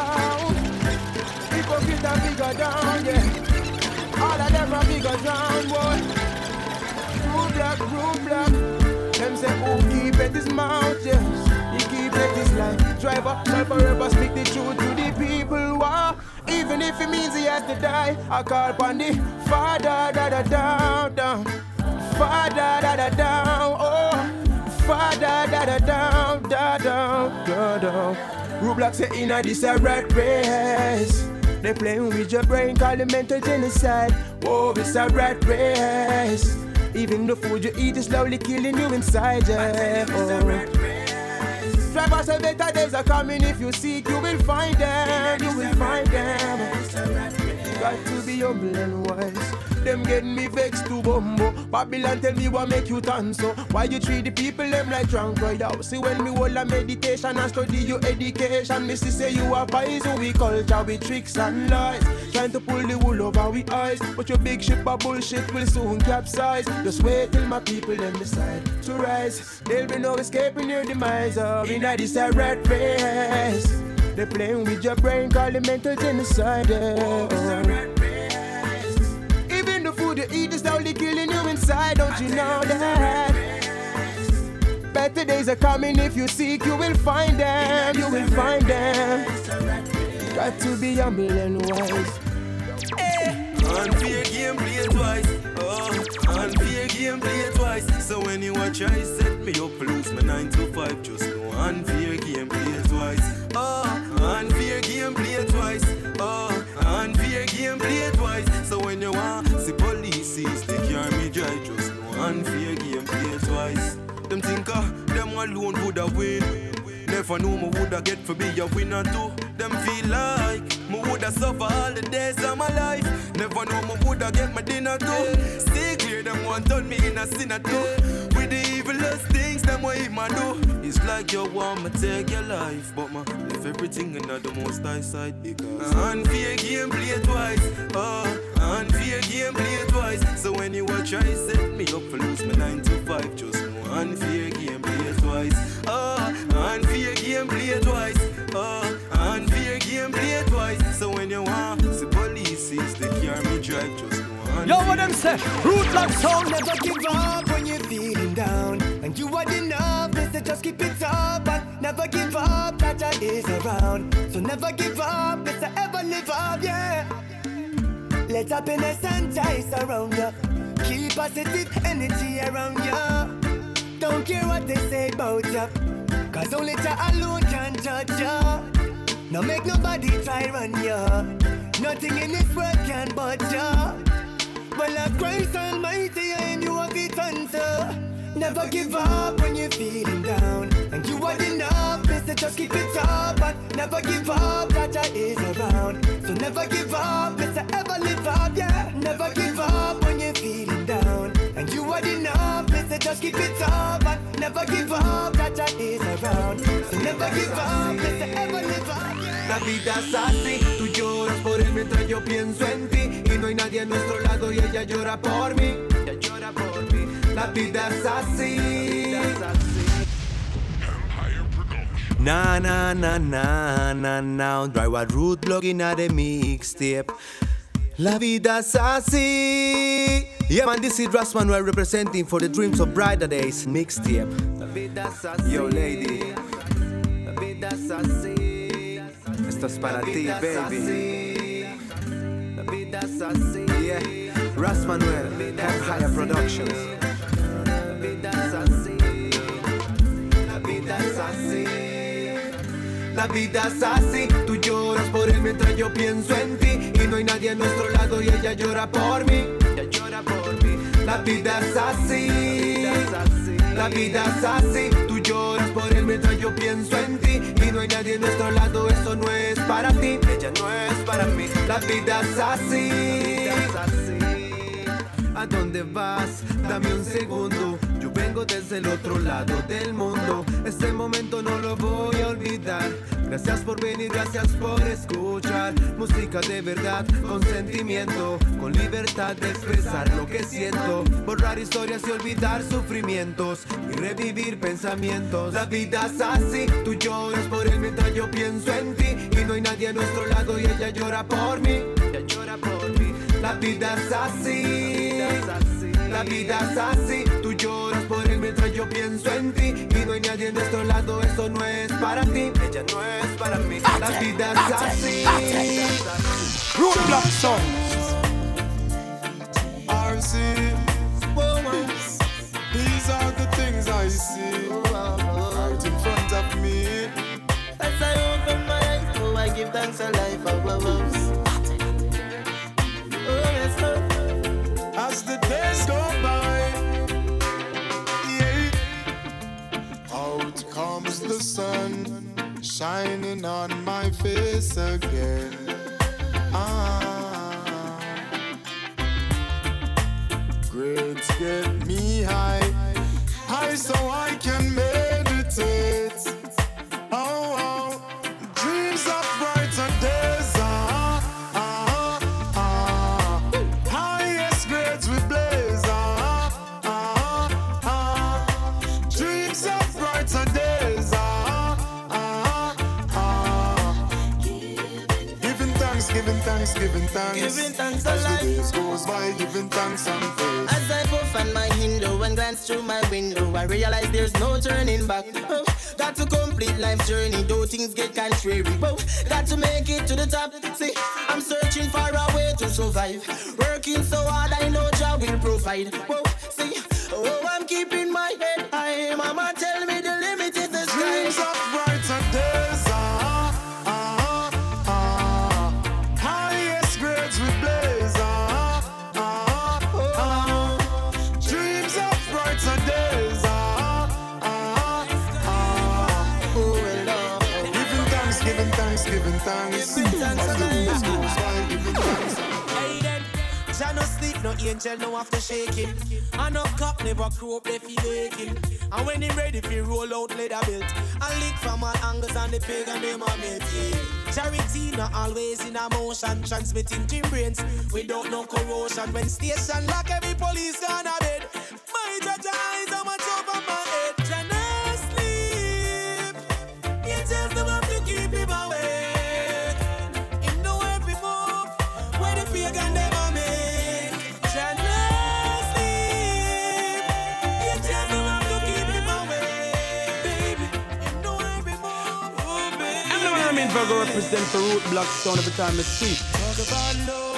Sound. People get a bigger down, yeah. All of them are bigger down, boy. Blue black, blue black. Them say, who keep it his mouth, yes. He keep it his life. Driver, shall forever speak the truth to the people. Why? Even if it means he has to die, I call upon the Father, da da down, down. Father, da da down, oh. Father, da da down, da down, da down. Roblox say inna this a rat race. They playing with your brain, call it mental genocide. Whoa, it's a rat race. Even the food you eat is slowly killing you inside, yeah. Oh. Drivers say better days are coming. If you seek, you will find them. You will find them. Got to be humble and wise. Them getting me vexed to bumbo. Babylon tell me what make you turn so. Why you treat the people them like drunk right out? See when me hold a meditation and study your education. See say you are poison. We culture with tricks and lies. Trying to pull the wool over we eyes. But your big ship of bullshit will soon capsize. Just wait till my people them decide to rise. There'll be no escaping your demise. We not this a rat race. They playing with your brain, call it mental genocide. Even the food you eat is slowly killing you inside. Don't you know that? Better days are coming if you seek, you will find them. You will find them. Got to be humble eh. and wise. Unfair game, play twice. Oh, unfair game, play twice. So when you watch, I set me up, lose my 9 to 5. Just know unfair game, play twice. Oh, unfair game, play twice. Oh, unfair game, play twice. So when you want, see police, the car me drive. Just know unfair game, play twice. Them think, ah, them alone woulda win. Never knew me woulda get for be a winner too. Them feel like me woulda suffer all the days of my life. Never know me woulda get my dinner too. Stay clear, them want turn me in a sinner too. With the evilest things them way man do. It's like you want me take your life, but man left everything in the most high side because unfair game play twice. Uh, oh, unfair game play twice. So when you watch, I set me up for lose my nine to five. Just know unfair game play twice. Uh, oh, unfair game play twice. Uh, oh, unfair game play twice. So when you want, the police sees the car me drive. Just know Yo, what them say? Root Black sound, Never give up when you're down. And you are enough, they say just keep it up. And never give up, Jah Jah is around. So never give up, say ever live up, yeah. Let happiness and joy surround you. Keep positive energy around you. Don't care what they say about you. Cause only Jah alone can judge you. No make nobody try run you. Nothing in this world can budge you. Well, of Christ Almighty, and you have it answer. Never give up when you're feeling down. And you are enough, mister, just keep it up. And never give up, Jah Jah is around. So never give up, mister, ever live up, yeah. Never give up when you're feeling down. And you are enough, mister, just keep it up. And never give up, Jah Jah is around. So never give up, mister, ever live up. La vida es así, tú lloras por él mientras yo pienso en ti Y no hay nadie a nuestro lado y ella llora por mí La vida es así. Na na na na na na. Dry what root blogging at the mixtape. La vida es así. Yeah man this is Ras Manuel representing for the dreams of brighter days mixtape. La vida es así. Yo lady. La vida es así. Esto es para ti vida es baby. así. La vida es así. Yeah. Ras Manuel Empire Productions. La vida es así. La vida es así. La vida es así. Tú lloras por él mientras yo pienso en ti. Y no hay nadie a nuestro lado y ella llora por mí. Ella llora por mí. La vida es así. La vida es así. Tú lloras por él mientras yo pienso en ti. Y no hay nadie a nuestro lado. Eso no es para ti. Ella no es para mí. La vida es así. ¿A dónde vas? Dame un segundo. Desde el otro lado del mundo. Este momento no lo voy a olvidar. Gracias por venir, gracias por escuchar. Música de verdad, con sentimiento. Con libertad de expresar lo que siento. Borrar historias y olvidar sufrimientos. Y revivir pensamientos. La vida es así. Tú lloras por él mientras yo pienso en ti. Y no hay nadie a nuestro lado y ella llora por mí. Ella llora por mí. La vida es así. La vida es así. Pienso en ti. Y no hay nadie a nuestro lado, eso no es para ti. Ella no es para mí. Ah, La vida ah, es así. Root Black sound. RC. These are the things I see right in front of me. As I open my eyes, oh, I give thanks a life of sun, shining on my face again. Ah, grades get me high, high so I can meditate. Thanks, giving thanks. As the days goes by, giving thanks and praise. As I puff on my window and glance through my window, I realize there's no turning back. Oh, got to complete life's journey, though things get contrary. Oh, got to make it to the top. See, I'm searching for a way to survive. Working so hard, I know job will provide. Oh, see, oh, I'm keeping my head high. Mama no angel, no after shaking. And no cop never crew up, they feel aching. And when him ready fi roll out leather belt, I lick from all angles and the pagan name I make yeah. Charity not always in a motion, transmitting to brains without no corrosion. When station lock, every police on a bed. My judge eyes a much over man. Struggle represent the Root Black sound every time I speak.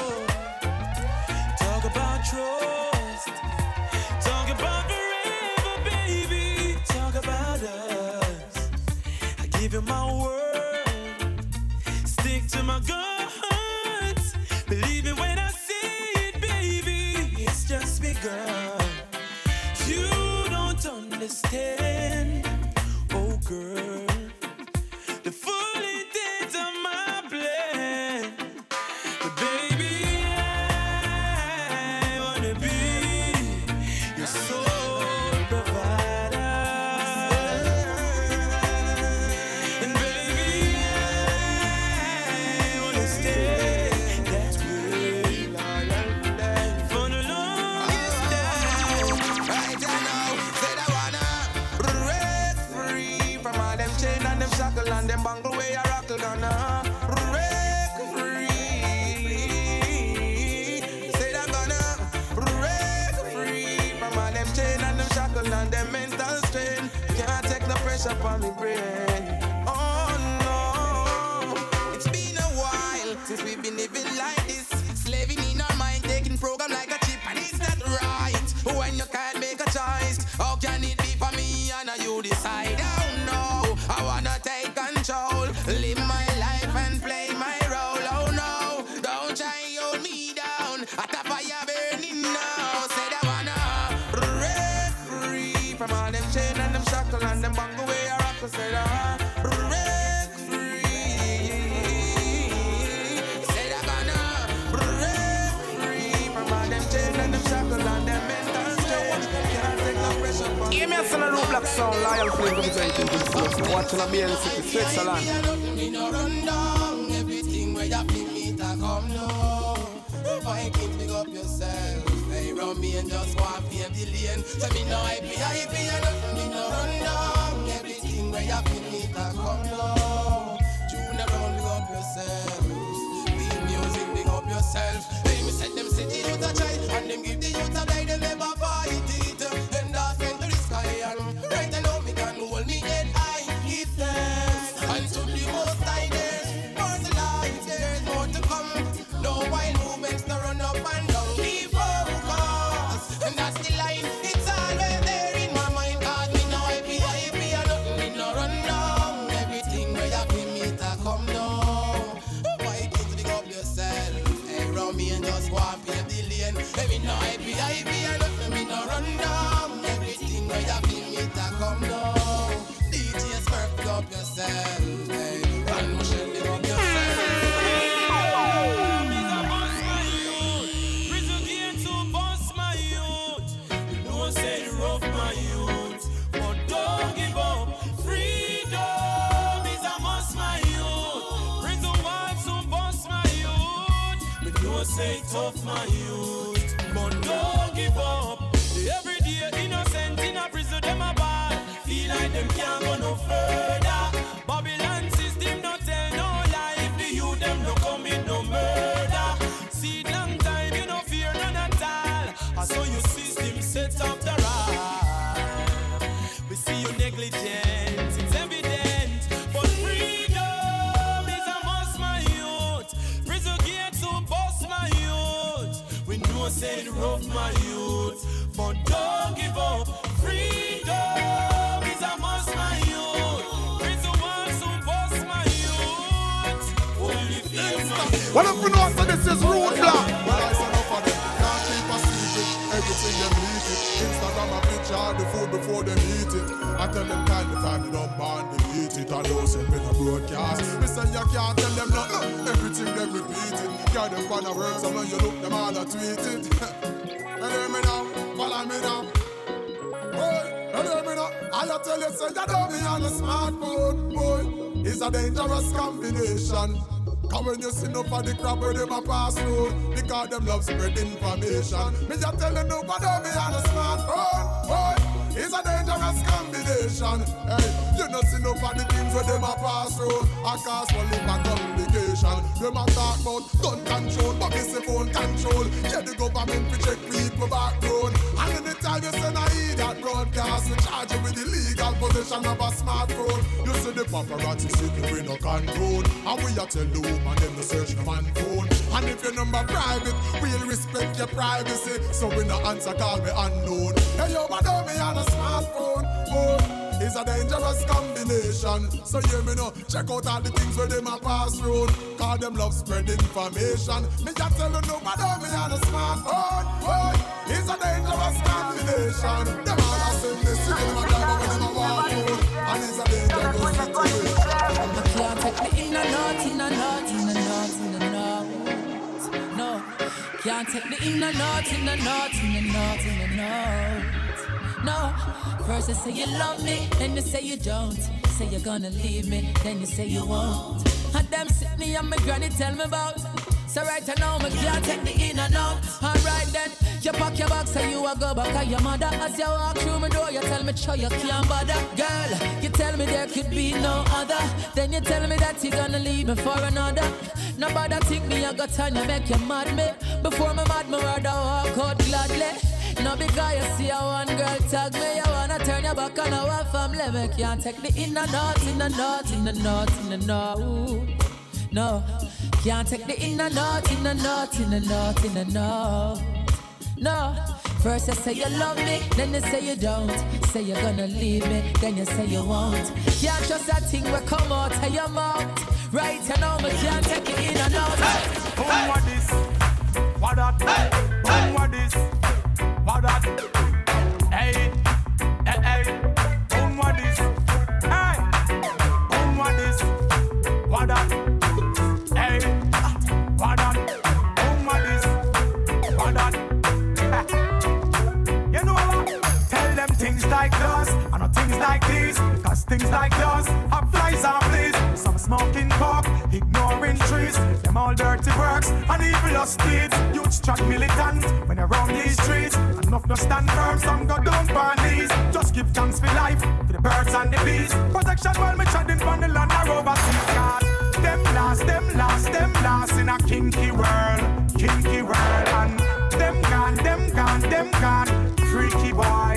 What if we know, so this is Root Black. Well, I said, no, for them, can't keep a secret. Everything them leak it. Instagram a picture the food before them eat it. I tell them kindly find it up and eat it. I know some in a broadcast. Me say you can't tell them nothing. Everything they repeat it. Get them find a word, and when you look them all a tweet it. Hear me now, follow me now. Hey, hear me now. I tell you, say you don't be on a smartphone, boy. It's a dangerous combination. Cause when you see no for the crap where them a pass through Because them love spread information Me just tell you nobody me on a smartphone Boy, it's a dangerous combination. Hey, you know see no for the things where them a pass through. I cause for live complication. Them a talk about gun control, but this phone control. Yeah, the government to check people background. And anytime you send a idiot broadcast, we charge you with illegal possession of a smartphone. You see the paparazzi sitting we no control. And we a tell the woman them to search the man phone. And if your number private, we'll respect your privacy. So we no answer call me unknown. Hey yo, what me on a smartphone? It's a dangerous combination. So hear me now, check out all the things where them a pass through. Cause them love spread information. Me just tell you nobody me on a smartphone. Oh, it's a dangerous combination. Them all a send this, you them a drive over them a walk through. And it's a dangerous situation. Can't take me in a north, in a north, in a north, in a north. No, can't take me in a north, in a north, in a. No, first you say you love me, then you say you don't. Say you're gonna leave me, then you say you won't. And them sit me and my granny tell me about. So right now, me can't take the in and out. Alright then, you pack your bags, say you a go back at your mother. As you walk through my door, you tell me, sure you can't bother. Girl, you tell me there could be no other. Then you tell me that you're gonna leave me for another. Nobody think me, I got time to make you mad me. Before me mad, me rather walk out gladly. No because you see a one girl tag me, you wanna turn your back on our family. Me can't take the in and out, in and out, in and out, in and out. No, can't take the in and out, in and out, in and out, in and out. No, first you say you love me, then you say you don't. Say you're gonna leave me, then you say you won't. Can't trust that thing will come out of your mouth. Right you know me can't take it in and out. Hey, hey. what this? What that? Hey, hey. That? Hey, hey, hey. Hey, what that? Hey, what that? What that? you know what? Tell them things like this, and not things like these. Cause things like this have flies on fleas. Some smoking coke, ignoring trees. Them all dirty works and evil deeds. Youth track militant around these streets. Enough no stand firm, some go down on knees. Just give thanks for life, for the birds and the bees. Protection while me treading on the land or overseas. God, them last, them last, them last in a kinky world, kinky world. And them gone, them gone, them gone. Freaky boy,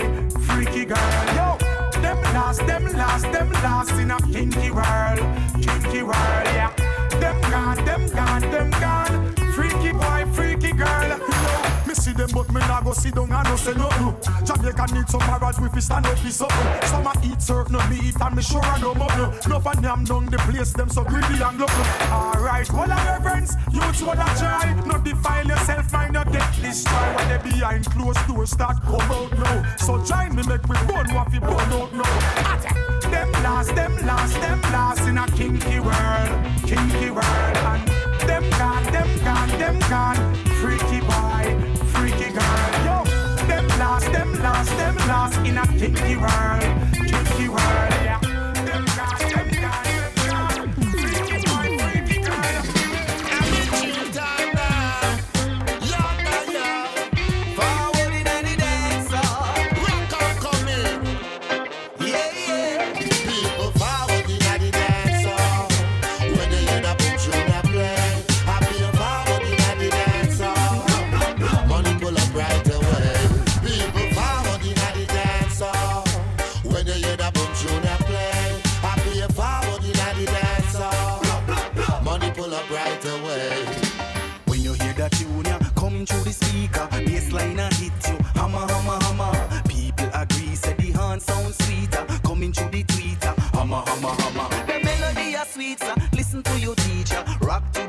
freaky girl, yo. Them last, them last, them last in a kinky world, kinky world, yeah. Me nah go sit down and no say nothing. Jamaica need some marriage with his stand up for something. Some a eat surf, no me eat, and me sure I don't mug no. No for them down the place, them so greedy and glutton. Alright, all of your friends, youths wanna try. No defile yourself, mind not get destroyed. When they behind closed doors start come out now. So join me, make we burn what we burn out now. Them last, them last, them last in a kinky world, kinky world. And them gone, them gone, them gone. Freaky freaky girl. Yo, them last, them last, them last in a kinky world, kinky world. Yeah,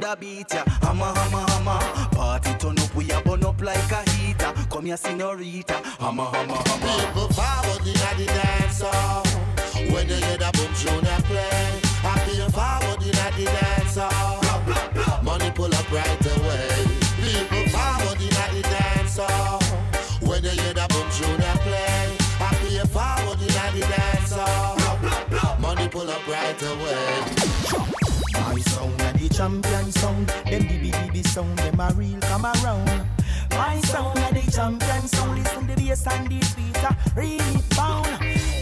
to beat, yeah, hammer, hammer, hammer. Party turn up, we a burn up like a heater, come me a senorita. Hammer, hammer, hammer. People forward in the dance hall. When you hear the boom tune a play, I feel forward in the dance hall. Money pull up right away. People forward in the dance hall. When you hear the boom tune a play, I feel forward in the dance hall. Money pull up right away. My sound a the champion sound. Them DB DB sound, them a real come around. My sound a the champion sound. Listen the bass and the a really bound.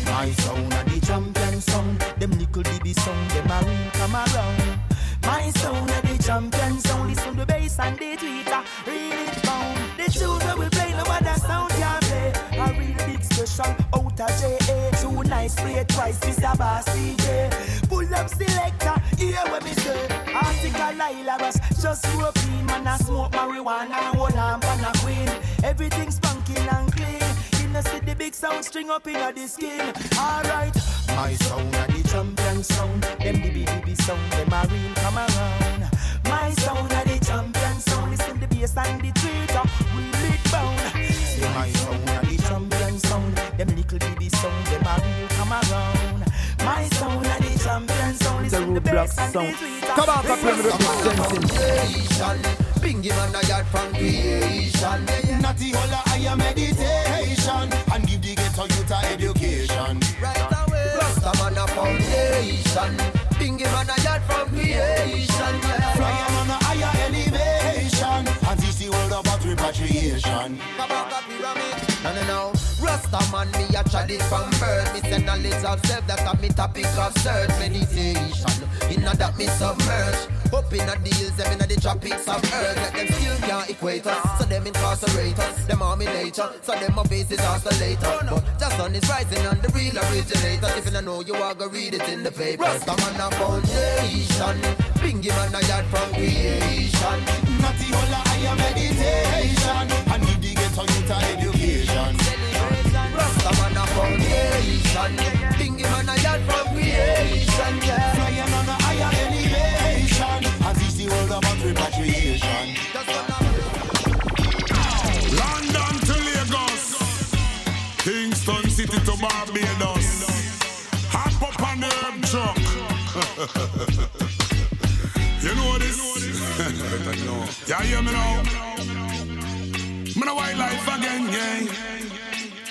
My sound a the champion sound. Them nickel DB sound, them a real come around. My sound a the champion sound. Listen the bass and the a really bound. The that we play, no other sound can play. A real big special out of JA. Too nice, play twice, Mr. Boss DJ. Pull up selector, hear what me say. Article Lila was just smoking, man, I smoke marijuana, hold on, pan a queen. Everything's funky and clean. In the city, big sound string up in the skin. Alright, my sound a the champion sound. Them the BBB sound, them a real come around. My sound a the champion sound. Listen the bass and the tweeter, we lit bound. See my sound a the champion sound. Them little BB sound, them a real come around. My sound a the champion sound. Listen the bass and the tweeter. Come on, come play with the Bingy man a yard from creation Natty holla I am meditation And give the ghetto youth a education Right away Rasta man a foundation Bingy man a yard from creation yeah. Flying on a the world about repatriation. Come on, pyramid No, no, no Rasta man, me a tried it from birth. Me send knowledge of self, that a me topic of search. Meditation, inna that me submerge. Up inna the hills, them inna the tropics of earth. Let them still can't equate us, so them incarcerate us. Them army nature, so them my faces oscillator. But just sun is rising and the real originator. If you know, you are gonna read it in the paper. Rasta man a foundation, Bingy man a yard from creation. Natty holla, I am meditation, and give the ghetto youth a education. Yard from creation yeah. A higher elevation the world London to Lagos, Kingston City to Barbados. Hop up on the truck. you know this? hear me now. Wildlife again.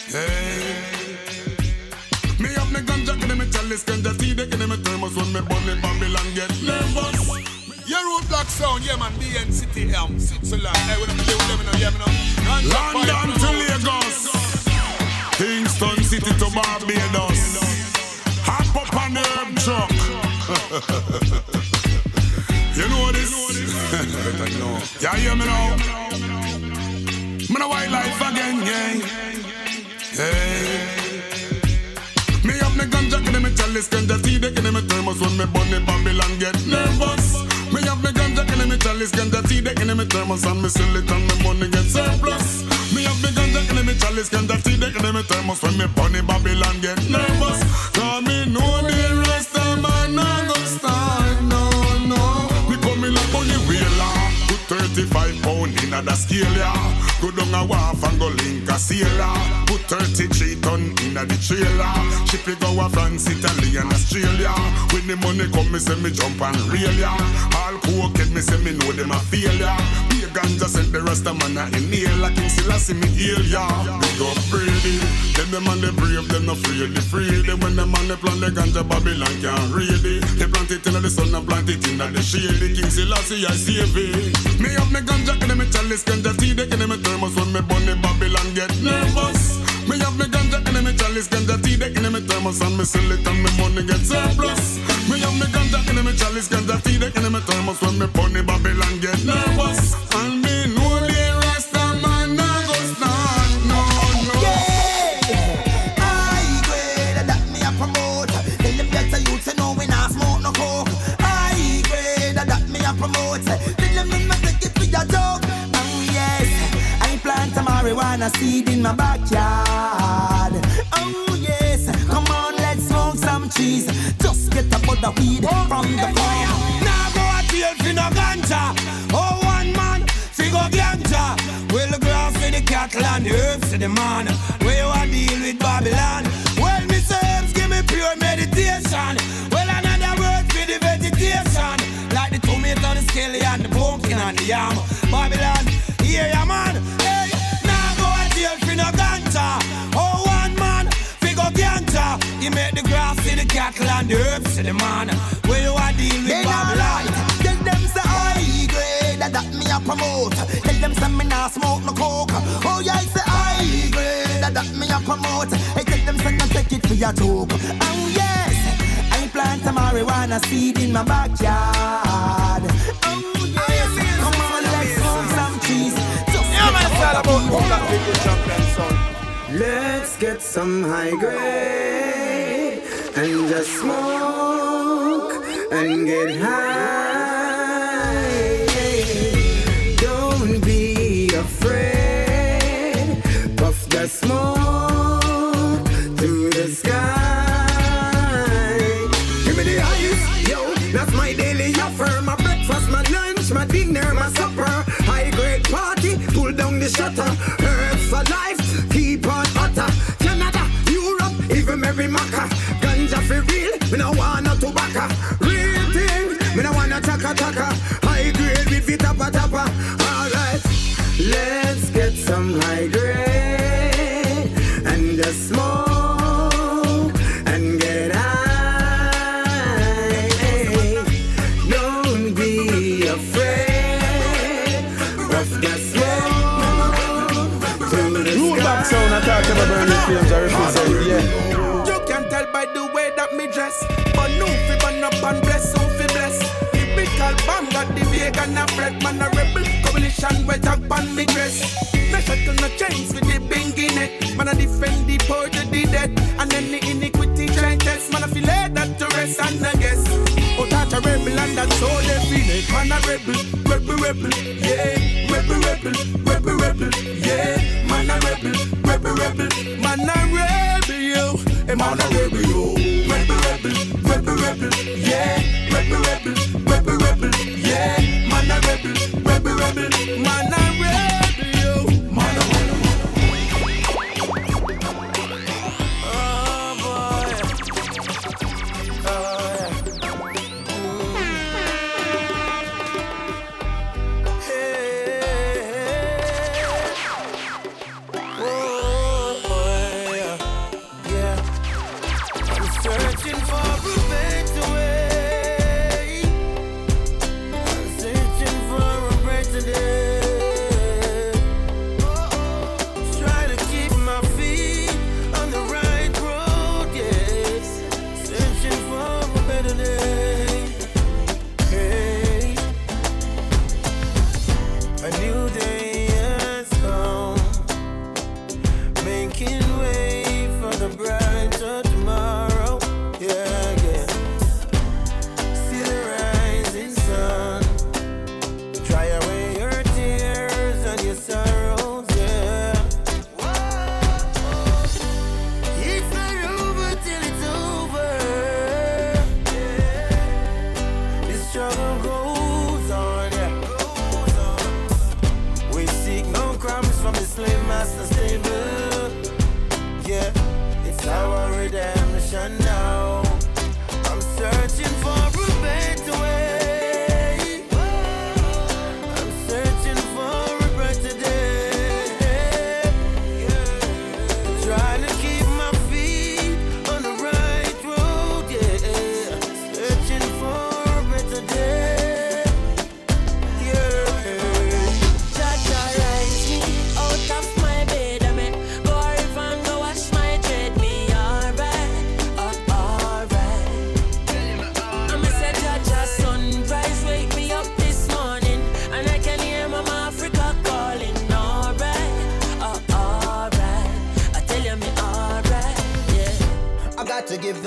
Hey. Me have me ganja, give me chalice, ganja tea, they give me thermos when me bunny Babylon get nervous. Your Root Black sound, yeah man, DNCT Elm, Switzerland. Hey, what I'm doing with them, you know, yeah, me know. London to know. Lagos, Kingston City to Barbados. Hop up on the herb truck. you know this? yeah, hear me now. Me no wildlife again, yeah. Hey. Chalice, ganja tea, they give me thermos when me bunny Babylon get nervous. Me have me ganja, give me chalice, ganja tea, they give me thermos and me sell it and me money get surplus. Me have me ganja, give me chalice, ganja tea, they give me thermos when me bunny Babylon get nervous. Trailer. Ship it go a France, Italy and Australia. When the money come, me say me jump and rail ya. All cooked, me say me know them a failure. Be a ganja sent the rest of man a inhale. Like King Selassie me heal ya. Big up Brady. Them them and the brave, them no afraid. They free. They when them on the plant the ganja Babylon can't read it. They plant it in the sun and plant it in the shade. The King Selassie I save it. Me have me ganja, give me chalice, ganja tea, they give me thermos when me bunny Babylon get nervous. Me have me ganja, give me chalice, ganja tea, they give me thermos and me sell it and me money get surplus. Me have me ganja, give me chalice, ganja tea, they give me thermos when me bunny Babylon get nervous. And marijuana seed in my backyard. Oh yes, come on, let's smoke some trees. Just get a bud of weed from the farm. Now go a jail for no ganja. Oh one man, fi go ganja. Well the grass for the cattle and the herbs to the man. Where you a deal with Babylon? Well, me herbs give me pure meditation. Well, another word for the vegetation. Like the tomato, the and the pumpkin and the yam. He make the grass to the cattle and the herbs to the man. Where you a deal with Babylon? right. Tell them say high grade that, that me a promote. Tell them say me nah smoke no coke. Oh yeah, I say high grade that, that me a promote. I tell them say no take it for your joke. Oh yes, I plant a marijuana seed in my backyard. Oh yes, come on let's smoke some trees. Just Yeah, man, it's all about. Black People Champion Sound. Let's get some high grade and just smoke and get high. Don't be afraid. Puff the smoke through the sky. Give me the ice, yo. That's my daily offer. My breakfast, my lunch, my dinner, my supper. High grade party, pull down the shutter. Herbs for life, keep on utter. Canada, Europe, even Mary Macca. For real, me no want no tobacco. Real thing, me no want no chaka chaka. High grade with it tappa tappa. Alright, let's get some high grade and just smoke and get high. Don't be afraid of the smoke the Root Black sound, I talk about burning flames, I represent, yeah. The a bread, man a rebel. Coalition we talk pan me dress. No shut on the chains with the bingy neck. Man a defend the poor to the dead. And the iniquity try test. Man a feel that to rest and I guess. Oh, touch a rebel and that's all they feel it. Man a rebel, rebel, rebel, yeah. Rebel, rebel, rebel, rebel, yeah. Man a rebel, rebel, rebel, man a rebel, yo. Hey, man a rebel, yo. Rebel, rebel, rebel, rebel, yeah. Rebel, rebel, rebel, rebel, yeah. Man a rebel, rebel, rebel, man a rebel,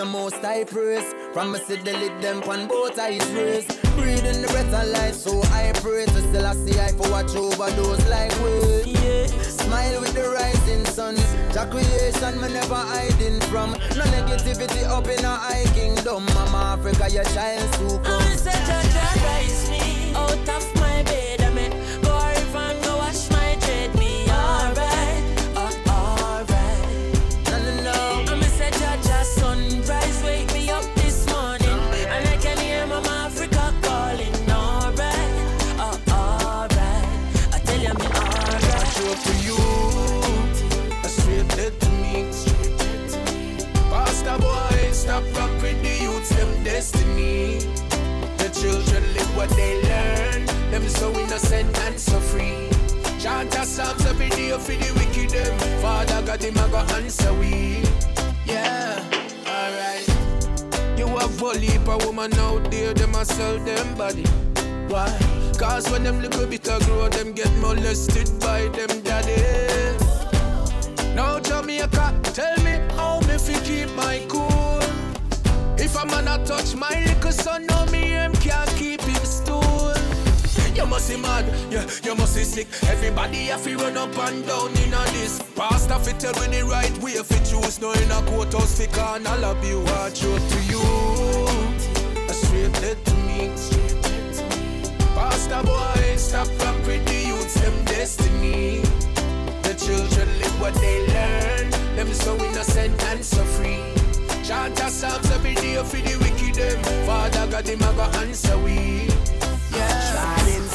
the most high praise. From me see the lid them on both eyes raised. Breathing the breath of life, so I pray to still I see I for watch over those like we. Yeah. Smile with the rising sun. Jah creation me never hiding from. No negativity up in a high kingdom. Mama Africa, your child to come. I say Jah Jah rise me out of so innocent and so free. Chant a psalms every day for the wicked them. Father God, him a go answer we. Yeah, alright. You have a heap of woman out there, them a sell them body. Why? Cause when them little bit of grow, them get molested by them daddy. Now Jamaica, tell me how me fi keep my cool. If a man a touch my little son, no me him can't keep stool. You must be mad, yeah, you must be sick. Everybody have to run up and down in a this. Pastor fi tell me the right way fi choose. No in a courthouse fi can all of you watch out to you. A straight dead to me. Pastor boy, stop with the youths, them destiny. The children live what they learn. Them so innocent and so free. Chant psalms every day for the wicked them. Father God, him a go answer we. Yeah. Shining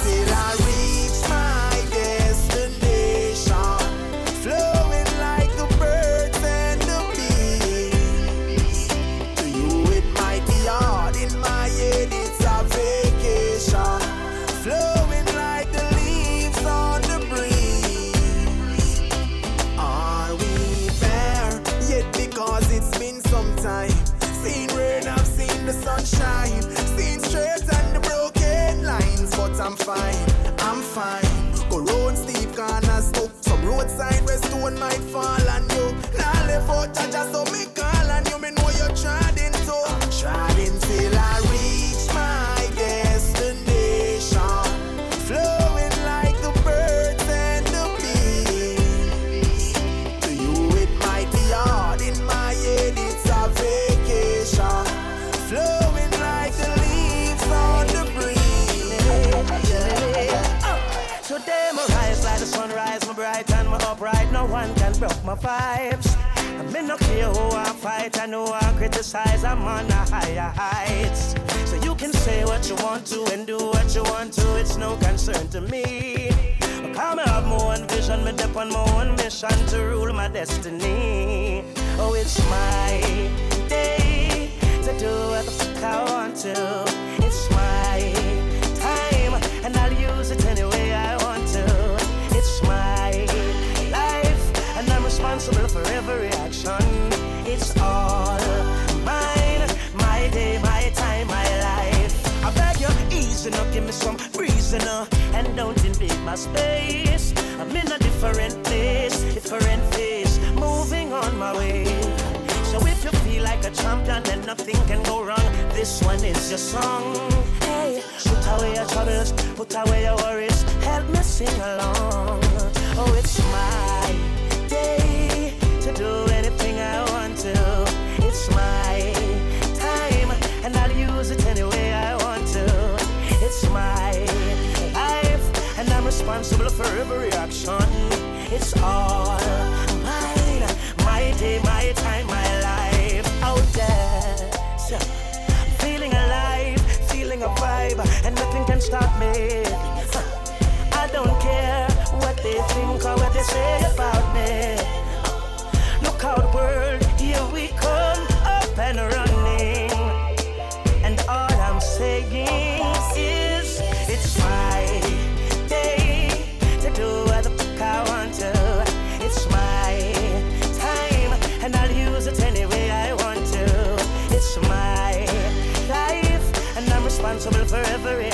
one can broke my vibes. I'm in no care who I fight, I know I criticize. I'm on the higher heights. So you can say what you want to and do what you want to. It's no concern to me. Come I have my own vision, me dip on my own mission to rule my destiny. Oh, it's my day to do what the fuck I want to. Uh, and don't invade my space. I'm in a different place, different phase, moving on my way. So if you feel like a champion, then nothing can go wrong. This one is your song. Hey, put away your troubles, put away your worries, help me sing along. Oh, it's my day to do responsible for every action. It's all mine, my day, my time, my life out there. So, I'm feeling alive, feeling a vibe, and nothing can stop me. I don't care what they think or what they say about me. Look out, world, here we come, up and running. Responsible for action.